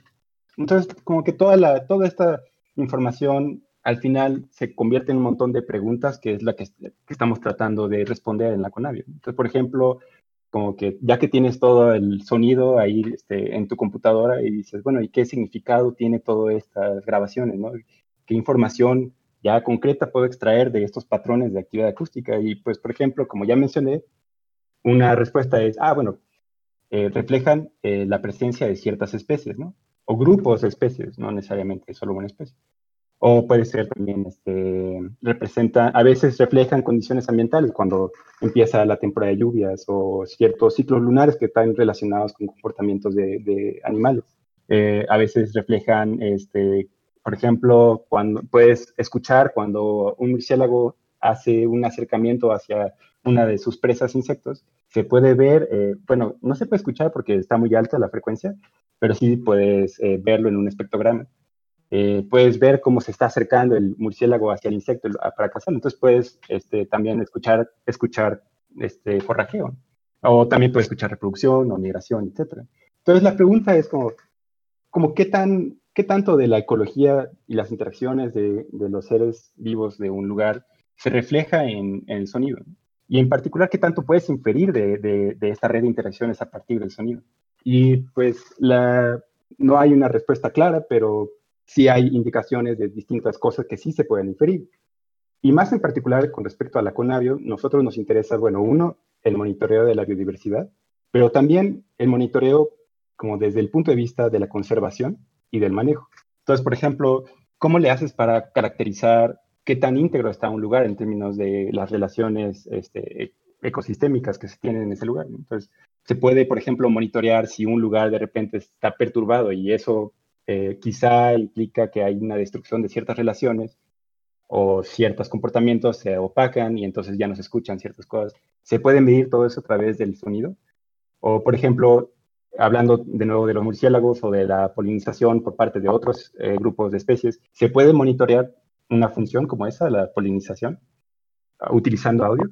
[SPEAKER 6] entonces, como que toda, la, toda esta información al final se convierte en un montón de preguntas que es la que, que estamos tratando de responder en la Conavio. Entonces, por ejemplo, como que ya que tienes todo el sonido ahí este, en tu computadora y dices, bueno, ¿y qué significado tiene todas estas grabaciones? ¿no? ¿Qué información ya concreta puedo extraer de estos patrones de actividad acústica? Y pues, por ejemplo, como ya mencioné, una respuesta es, ah, bueno, eh, reflejan eh, la presencia de ciertas especies, ¿no? O grupos de especies, no necesariamente solo una especie o puede ser también, este, representa, a veces reflejan condiciones ambientales cuando empieza la temporada de lluvias o ciertos ciclos lunares que están relacionados con comportamientos de, animales. Eh, a veces reflejan, este, por ejemplo, cuando puedes escuchar cuando un murciélago hace un acercamiento hacia una de sus presas insectos, se puede ver, eh, bueno, no se puede escuchar porque está muy alta la frecuencia, pero sí puedes eh, verlo en un espectrograma eh, puedes ver cómo se está acercando el murciélago hacia el insecto para cazarlo. Entonces puedes este, también escuchar, escuchar este, forrajeo. O también puedes escuchar reproducción o migración, etc. Entonces la pregunta es como, como qué, tan, qué tanto de la ecología y las interacciones de, los seres vivos de un lugar se refleja en, el sonido. Y en particular, qué tanto puedes inferir de, esta red de interacciones a partir del sonido. Y pues no hay una respuesta clara, pero sí hay indicaciones de distintas cosas que sí se pueden inferir. Y más en particular con respecto a la CONAVIO, nosotros nos interesa, bueno, uno, el monitoreo de la biodiversidad, pero también el monitoreo como desde el punto de vista de la conservación y del manejo. Entonces, por ejemplo, ¿cómo le haces para caracterizar qué tan íntegro está un lugar en términos de las relaciones este, ecosistémicas que se tienen en ese lugar? Entonces, se puede, por ejemplo, monitorear si un lugar de repente está perturbado y eso eh, quizá implica que hay una destrucción de ciertas relaciones o ciertos comportamientos se opacan y entonces ya no se escuchan ciertas cosas. ¿Se puede medir todo eso a través del sonido? O, por ejemplo, hablando de nuevo de los murciélagos o de la polinización por parte de otros eh, grupos de especies, ¿se puede monitorear una función como esa, la polinización, utilizando audio?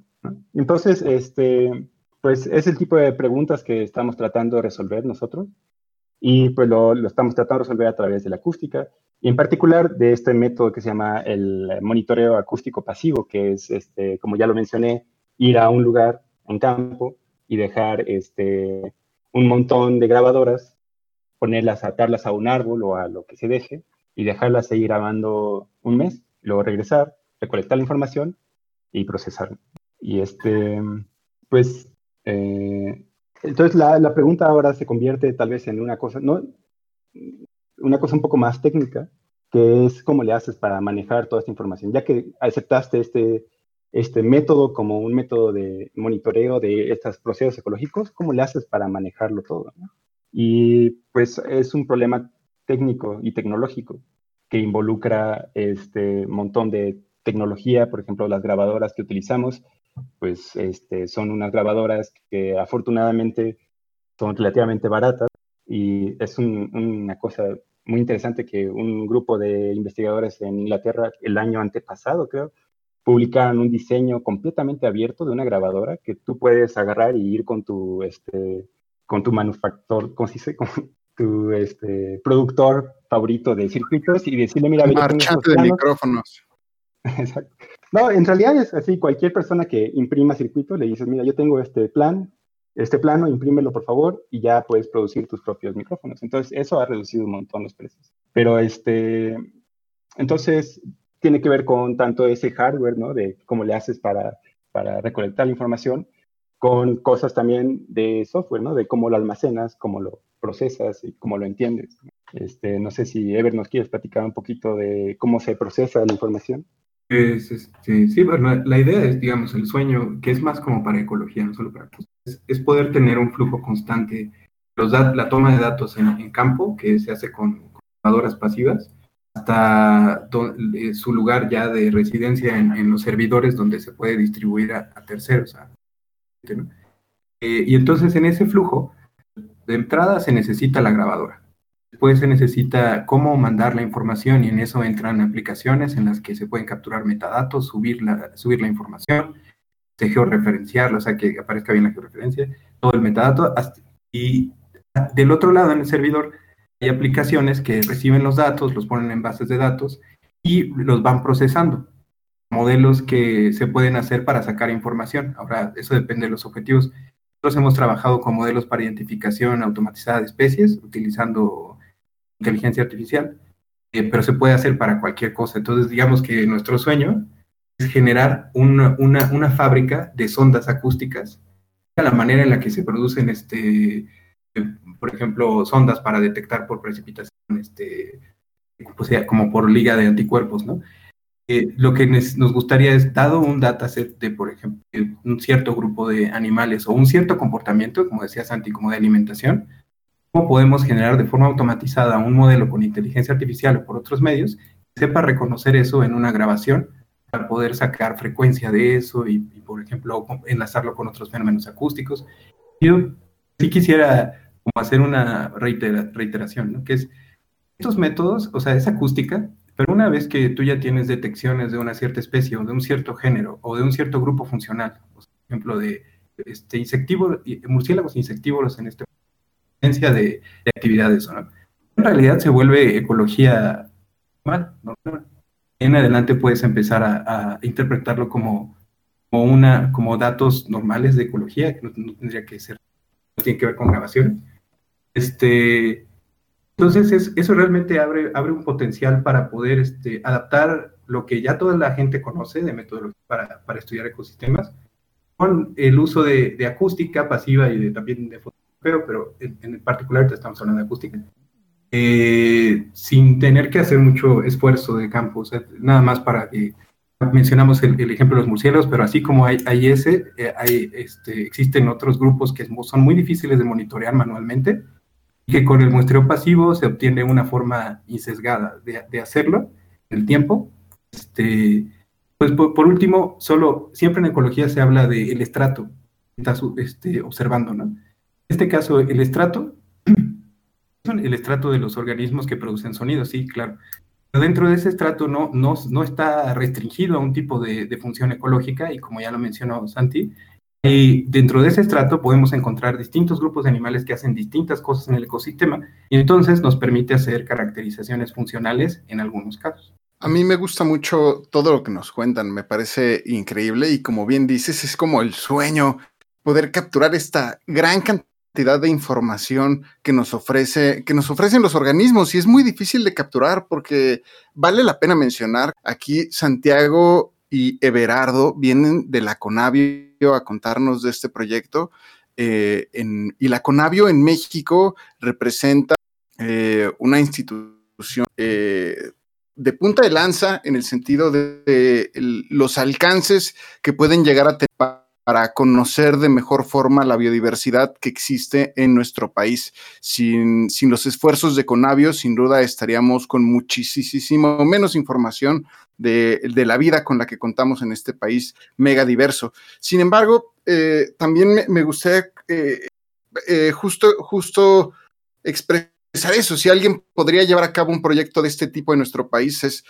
[SPEAKER 6] Entonces, este, pues es el tipo de preguntas que estamos tratando de resolver nosotros y pues lo, lo estamos tratando de resolver a través de la acústica y en particular de este método que se llama el monitoreo acústico pasivo, que es, este, como ya lo mencioné, ir a un lugar en campo y dejar este, un montón de grabadoras, ponerlas, atarlas a un árbol o a lo que se deje y dejarlas seguir grabando un mes, luego regresar, recolectar la información y procesar. Y este, pues, eh, entonces la, la, pregunta ahora se convierte tal vez en una cosa, no, una cosa un poco más técnica, que es cómo le haces para manejar toda esta información. Ya que aceptaste este, este método como un método de monitoreo de estos procesos ecológicos, ¿cómo le haces para manejarlo todo? ¿no? Y pues es un problema técnico y tecnológico que involucra este montón de tecnología, por ejemplo, las grabadoras que utilizamos, pues este, son unas grabadoras que afortunadamente son relativamente baratas y es un, una cosa muy interesante que un grupo de investigadores en Inglaterra el año antepasado, creo, publicaron un diseño completamente abierto de una grabadora que tú puedes agarrar y ir con tu, este, con tu manufactor, ¿cómo se dice? Con tu este, productor favorito de circuitos y decirle, mira,
[SPEAKER 4] marchante de micrófonos.
[SPEAKER 6] Exacto. No, en realidad es así, cualquier persona que imprima circuitos le dices, mira, yo tengo este plan, este plano, imprímelo por favor y ya puedes producir tus propios micrófonos. Entonces, eso ha reducido un montón los precios. Pero este, entonces, tiene que ver con tanto ese hardware, ¿no? De cómo le haces para, para recolectar la información, con cosas también de software, ¿no? De cómo lo almacenas, cómo lo procesas y cómo lo entiendes. Este, no sé si Ever nos quieres platicar un poquito de cómo se procesa la información.
[SPEAKER 5] Pues, este, sí, bueno, la idea es, digamos, el sueño, que es más como para ecología, no solo para es, es poder tener un flujo constante, los la toma de datos en, campo, que se hace con computadoras pasivas, hasta eh, su lugar ya de residencia en, los servidores donde se puede distribuir a, terceros. ¿no? eh, y entonces en ese flujo, de entrada se necesita la grabadora. Después se necesita cómo mandar la información y en eso entran aplicaciones en las que se pueden capturar metadatos, subir la, subir la información, de georreferenciarlo, o sea, que aparezca bien la georreferencia, todo el metadato. Hasta, y del otro lado, en el servidor, hay aplicaciones que reciben los datos, los ponen en bases de datos y los van procesando. Modelos que se pueden hacer para sacar información. Ahora, eso depende de los objetivos. Nosotros hemos trabajado con modelos para identificación automatizada de especies, utilizando inteligencia artificial, eh, pero se puede hacer para cualquier cosa. Entonces, digamos que nuestro sueño es generar una, una, fábrica de sondas acústicas, la manera en la que se producen, este, por ejemplo, sondas para detectar por precipitación, este, pues, como por liga de anticuerpos, ¿no? Eh, lo que nos gustaría es, dado un dataset de, por ejemplo, un cierto grupo de animales o un cierto comportamiento, como decía Santi, como de alimentación, cómo podemos generar de forma automatizada un modelo con inteligencia artificial o por otros medios que sepa reconocer eso en una grabación para poder sacar frecuencia de eso y, y por ejemplo, enlazarlo con otros fenómenos acústicos. Yo sí quisiera como hacer una reitera, reiteración, ¿no? que es estos métodos, o sea, es acústica, pero una vez que tú ya tienes detecciones de una cierta especie o de un cierto género o de un cierto grupo funcional, por ejemplo, de este, insectívoros, murciélagos insectívoros en este de, de actividades. ¿no? En realidad se vuelve ecología normal. ¿no? En adelante puedes empezar a, a interpretarlo como, como, una, como datos normales de ecología, que no, no, tendría que ser, no tiene que ver con grabaciones. Este, entonces, es, eso realmente abre, abre un potencial para poder este, adaptar lo que ya toda la gente conoce de metodología para, para estudiar ecosistemas con el uso de, de acústica pasiva y de, también de fotografía pero en, en particular estamos hablando de acústica, eh, sin tener que hacer mucho esfuerzo de campo, o sea, nada más para que mencionamos el, el, ejemplo de los murciélagos, pero así como hay, hay ese, eh, hay, este, existen otros grupos que son muy difíciles de monitorear manualmente y que con el muestreo pasivo se obtiene una forma insesgada de, de hacerlo en el tiempo. Este, pues por, por, último, solo siempre en ecología se habla del de estrato que estás este, observando, ¿no? En este caso, el estrato, el estrato de los organismos que producen sonido, sí, claro. dentro de ese estrato no, no, no está restringido a un tipo de, de, función ecológica y como ya lo mencionó Santi, y dentro de ese estrato podemos encontrar distintos grupos de animales que hacen distintas cosas en el ecosistema y entonces nos permite hacer caracterizaciones funcionales en algunos casos.
[SPEAKER 4] A mí me gusta mucho todo lo que nos cuentan, me parece increíble y como bien dices, es como el sueño poder capturar esta gran cantidad de información que nos ofrece, que nos ofrecen los organismos y es muy difícil de capturar porque vale la pena mencionar aquí Santiago y Everardo vienen de la Conavio a contarnos de este proyecto eh, y la Conavio en México representa eh, una institución eh, de punta de lanza en el sentido de, los alcances que pueden llegar a tener para conocer de mejor forma la biodiversidad que existe en nuestro país. Sin, sin los esfuerzos de Conavio, sin duda estaríamos con muchísimo menos información de, de, la vida con la que contamos en este país mega diverso. Sin embargo, eh, también me, gustaría eh, eh, justo, justo expresar eso. Si alguien podría llevar a cabo un proyecto de este tipo en nuestro país es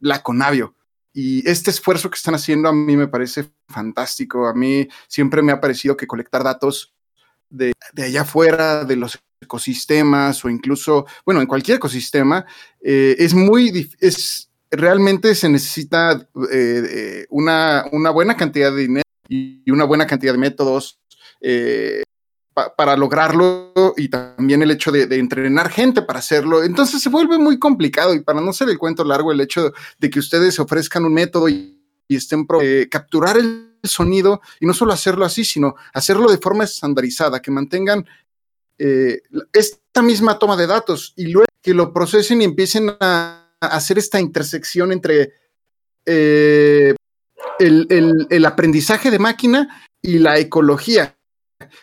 [SPEAKER 4] la Conavio. Y este esfuerzo que están haciendo a mí me parece fantástico. A mí siempre me ha parecido que colectar datos de, de allá afuera, de los ecosistemas o incluso, bueno, en cualquier ecosistema, eh, es muy, es, realmente se necesita eh, una, una, buena cantidad de dinero y una buena cantidad de métodos eh, pa para lograrlo y también el hecho de, entrenar gente para hacerlo. Entonces se vuelve muy complicado y para no ser el cuento largo, el hecho de que ustedes ofrezcan un método y, estén pro, eh, capturar el sonido y no solo hacerlo así, sino hacerlo de forma estandarizada, que mantengan eh, esta misma toma de datos y luego que lo procesen y empiecen a, hacer esta intersección entre eh, el aprendizaje de máquina y la ecología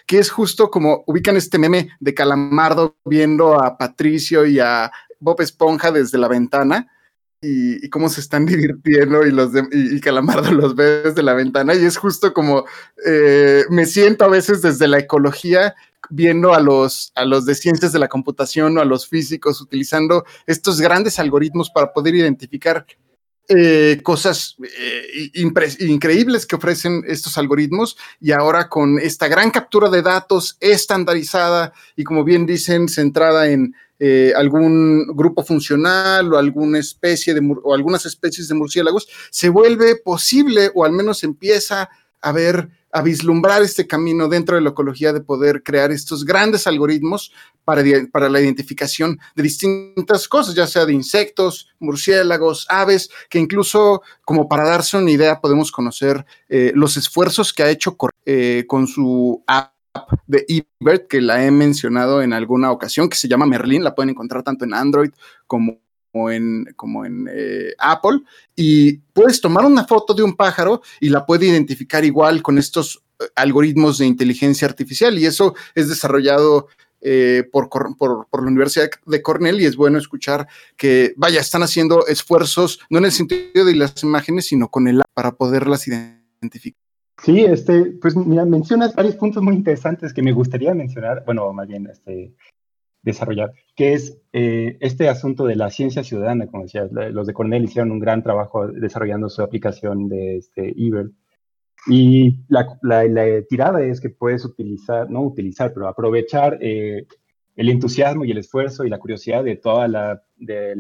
[SPEAKER 4] que es justo como ubican este meme de Calamardo viendo a Patricio y a Bob Esponja desde la ventana y, cómo se están divirtiendo y, los de, y, y, Calamardo los ve desde la ventana y es justo como eh, me siento a veces desde la ecología viendo a los, a los de ciencias de la computación o a los físicos utilizando estos grandes algoritmos para poder identificar eh, cosas eh, increíbles que ofrecen estos algoritmos y ahora con esta gran captura de datos estandarizada y como bien dicen, centrada en eh, algún grupo funcional o alguna especie de o algunas especies de murciélagos, se vuelve posible o al menos empieza a ver a vislumbrar este camino dentro de la ecología de poder crear estos grandes algoritmos para, para, la identificación de distintas cosas, ya sea de insectos, murciélagos, aves, que incluso como para darse una idea podemos conocer eh, los esfuerzos que ha hecho eh, con su app de eBird, que la he mencionado en alguna ocasión, que se llama Merlin, la pueden encontrar tanto en Android como como en, como en eh, Apple, y puedes tomar una foto de un pájaro y la puede identificar igual con estos eh, algoritmos de inteligencia artificial, y eso es desarrollado eh, por, por, por, la Universidad de Cornell, y es bueno escuchar que, vaya, están haciendo esfuerzos, no en el sentido de las imágenes, sino con el para poderlas identificar.
[SPEAKER 6] Sí, este, pues mira, mencionas varios puntos muy interesantes que me gustaría mencionar, bueno, más bien, este, desarrollar, que es eh, este asunto de la ciencia ciudadana, como decías, los de Cornell hicieron un gran trabajo desarrollando su aplicación de este. Y la, tirada es que puedes utilizar, no utilizar, pero aprovechar eh, el entusiasmo y el esfuerzo y la curiosidad de toda la,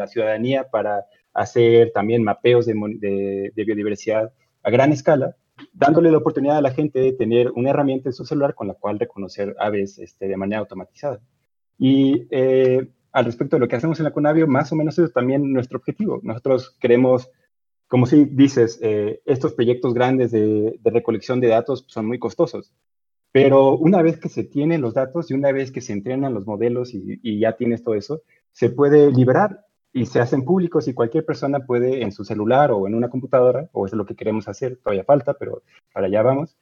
[SPEAKER 6] ciudadanía para hacer también mapeos de biodiversidad a gran escala, dándole la oportunidad a la gente de tener una herramienta en su celular con la cual reconocer aves este, de manera automatizada. Y eh, al respecto de lo que hacemos en la Conavio, más o menos es también nuestro objetivo. Nosotros queremos, como si dices, eh, estos proyectos grandes de, recolección de datos son muy costosos. Pero una vez que se tienen los datos y una vez que se entrenan los modelos y, y ya tienes todo eso, se puede liberar y se hacen públicos y cualquier persona puede en su celular o en una computadora, o es lo que queremos hacer, todavía falta, pero para allá vamos.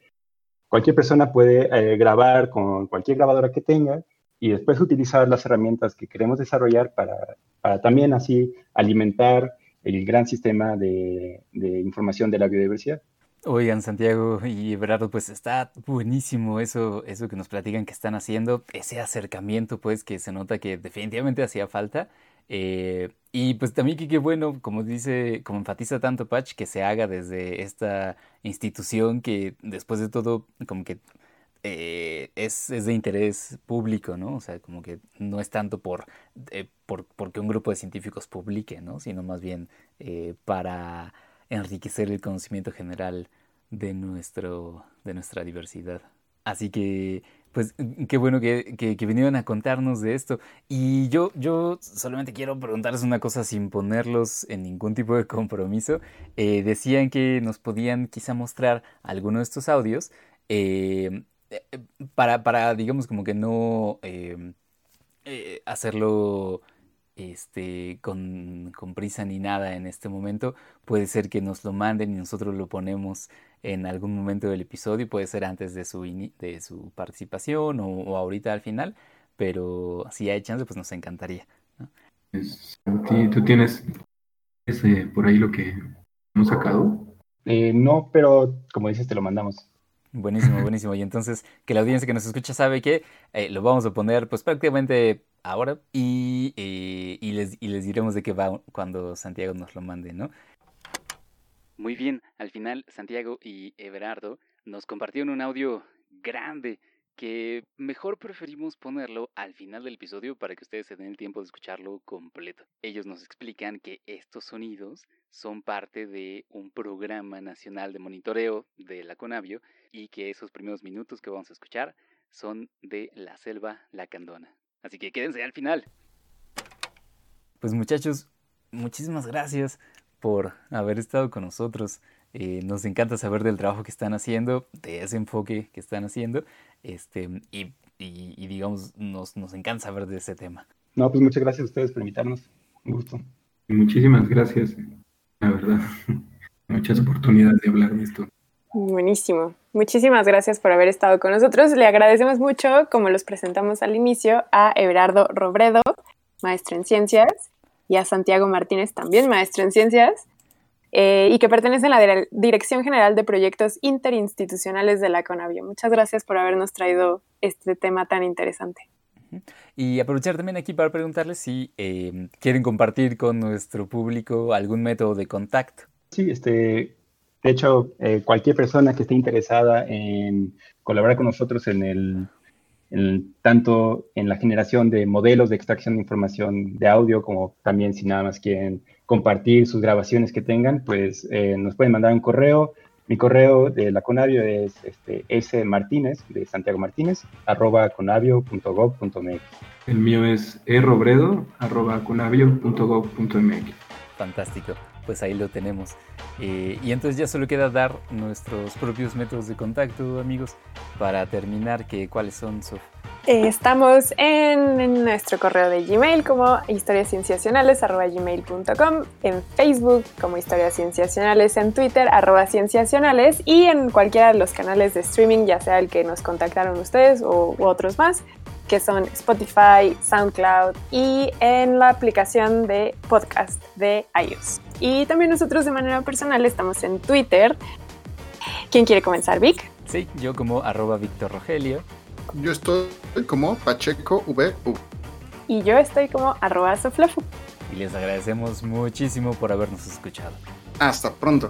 [SPEAKER 6] Cualquier persona puede eh, grabar con cualquier grabadora que tenga y después utilizar las herramientas que queremos desarrollar para, también así alimentar el gran sistema de, información de la biodiversidad.
[SPEAKER 2] Oigan, Santiago y Everardo, pues está buenísimo eso, eso que nos platican que están haciendo, ese acercamiento, pues que se nota que definitivamente hacía falta. Eh, y pues también que qué bueno, como dice, como enfatiza tanto Patch, que se haga desde esta institución que después de todo como que eh, es, es de interés público, ¿no? O sea, como que no es tanto por, eh, por porque un grupo de científicos publique, ¿no? Sino más bien eh, para enriquecer el conocimiento general de, nuestro, de nuestra diversidad. Así que, pues, qué bueno que, que, vinieron a contarnos de esto. Y yo, yo solamente quiero preguntarles una cosa sin ponerlos en ningún tipo de compromiso. Eh, decían que nos podían quizá mostrar alguno de estos audios. Para, para, digamos, como que no eh, eh, hacerlo este, con, con prisa ni nada en este momento. Puede ser que nos lo manden y nosotros lo ponemos en algún momento del episodio, puede ser antes de su, de su participación o, o ahorita al final, pero si hay chance, pues nos encantaría.
[SPEAKER 5] ¿Tú tienes ese, por ahí lo que hemos sacado?
[SPEAKER 6] Eh, no, pero como dices, te lo mandamos.
[SPEAKER 2] Buenísimo, buenísimo. Y entonces, que la audiencia que nos escucha sabe que eh, lo vamos a poner pues prácticamente ahora y, eh, y les, y les diremos de qué va cuando Santiago nos lo mande, ¿no? Muy bien, al final Santiago y Everardo nos compartieron un audio grande que mejor preferimos ponerlo al final del episodio para que ustedes se den el tiempo de escucharlo completo. Ellos nos explican que estos sonidos son parte de un programa nacional de monitoreo de la Conavio y que esos primeros minutos que vamos a escuchar son de la selva lacandona. Así que quédense al final. Pues muchachos, muchísimas gracias por haber estado con nosotros. Eh, nos encanta saber del trabajo que están haciendo, de ese enfoque que están haciendo, este, y, y- y digamos, nos, nos encanta saber de ese tema.
[SPEAKER 6] No, pues muchas gracias a ustedes por invitarnos. Un gusto.
[SPEAKER 5] Muchísimas gracias, la verdad. Muchas oportunidades de hablar de esto.
[SPEAKER 3] Buenísimo. Muchísimas gracias por haber estado con nosotros. Le agradecemos mucho, como los presentamos al inicio, a Everardo Robredo, maestro en ciencias, y a Santiago Martínez, también maestro en ciencias, eh, y que pertenece a la dire- Dirección General de Proyectos Interinstitucionales de la CONAVIO. Muchas gracias por habernos traído este tema tan interesante.
[SPEAKER 2] Y aprovechar también aquí para preguntarles si eh, quieren compartir con nuestro público algún método de contacto.
[SPEAKER 6] Sí, este, de hecho, eh, cualquier persona que esté interesada en colaborar con nosotros en el, tanto en la generación de modelos de extracción de información de audio, como también si nada más quieren compartir sus grabaciones que tengan, pues eh, nos pueden mandar un correo. Mi correo de la Conavio es este, S Martínez, de Santiago Martínez, arroba conavio.gov.mx.
[SPEAKER 5] El mío es errobredo.conavio.gov.mx.
[SPEAKER 2] Fantástico, pues ahí lo tenemos. Eh, y entonces ya solo queda dar nuestros propios métodos de contacto, amigos, para terminar, que cuáles son, Sof?
[SPEAKER 3] Eh, Estamos en, nuestro correo de Gmail como historiascienciacionales.gmail.com, en Facebook como Historias Cienciacionales, en Twitter arroba cienciacionales y en cualquiera de los canales de streaming, ya sea el que nos contactaron ustedes o u otros más, que son Spotify, SoundCloud y en la aplicación de podcast de iOS. Y también nosotros de manera personal estamos en Twitter. ¿Quién quiere comenzar, Vic?
[SPEAKER 2] Sí, yo como arroba Víctor Rogelio.
[SPEAKER 4] Yo estoy como Pacheco V.
[SPEAKER 3] Y yo estoy como arroba soflafu.
[SPEAKER 2] Y les agradecemos muchísimo por habernos escuchado.
[SPEAKER 4] Hasta pronto.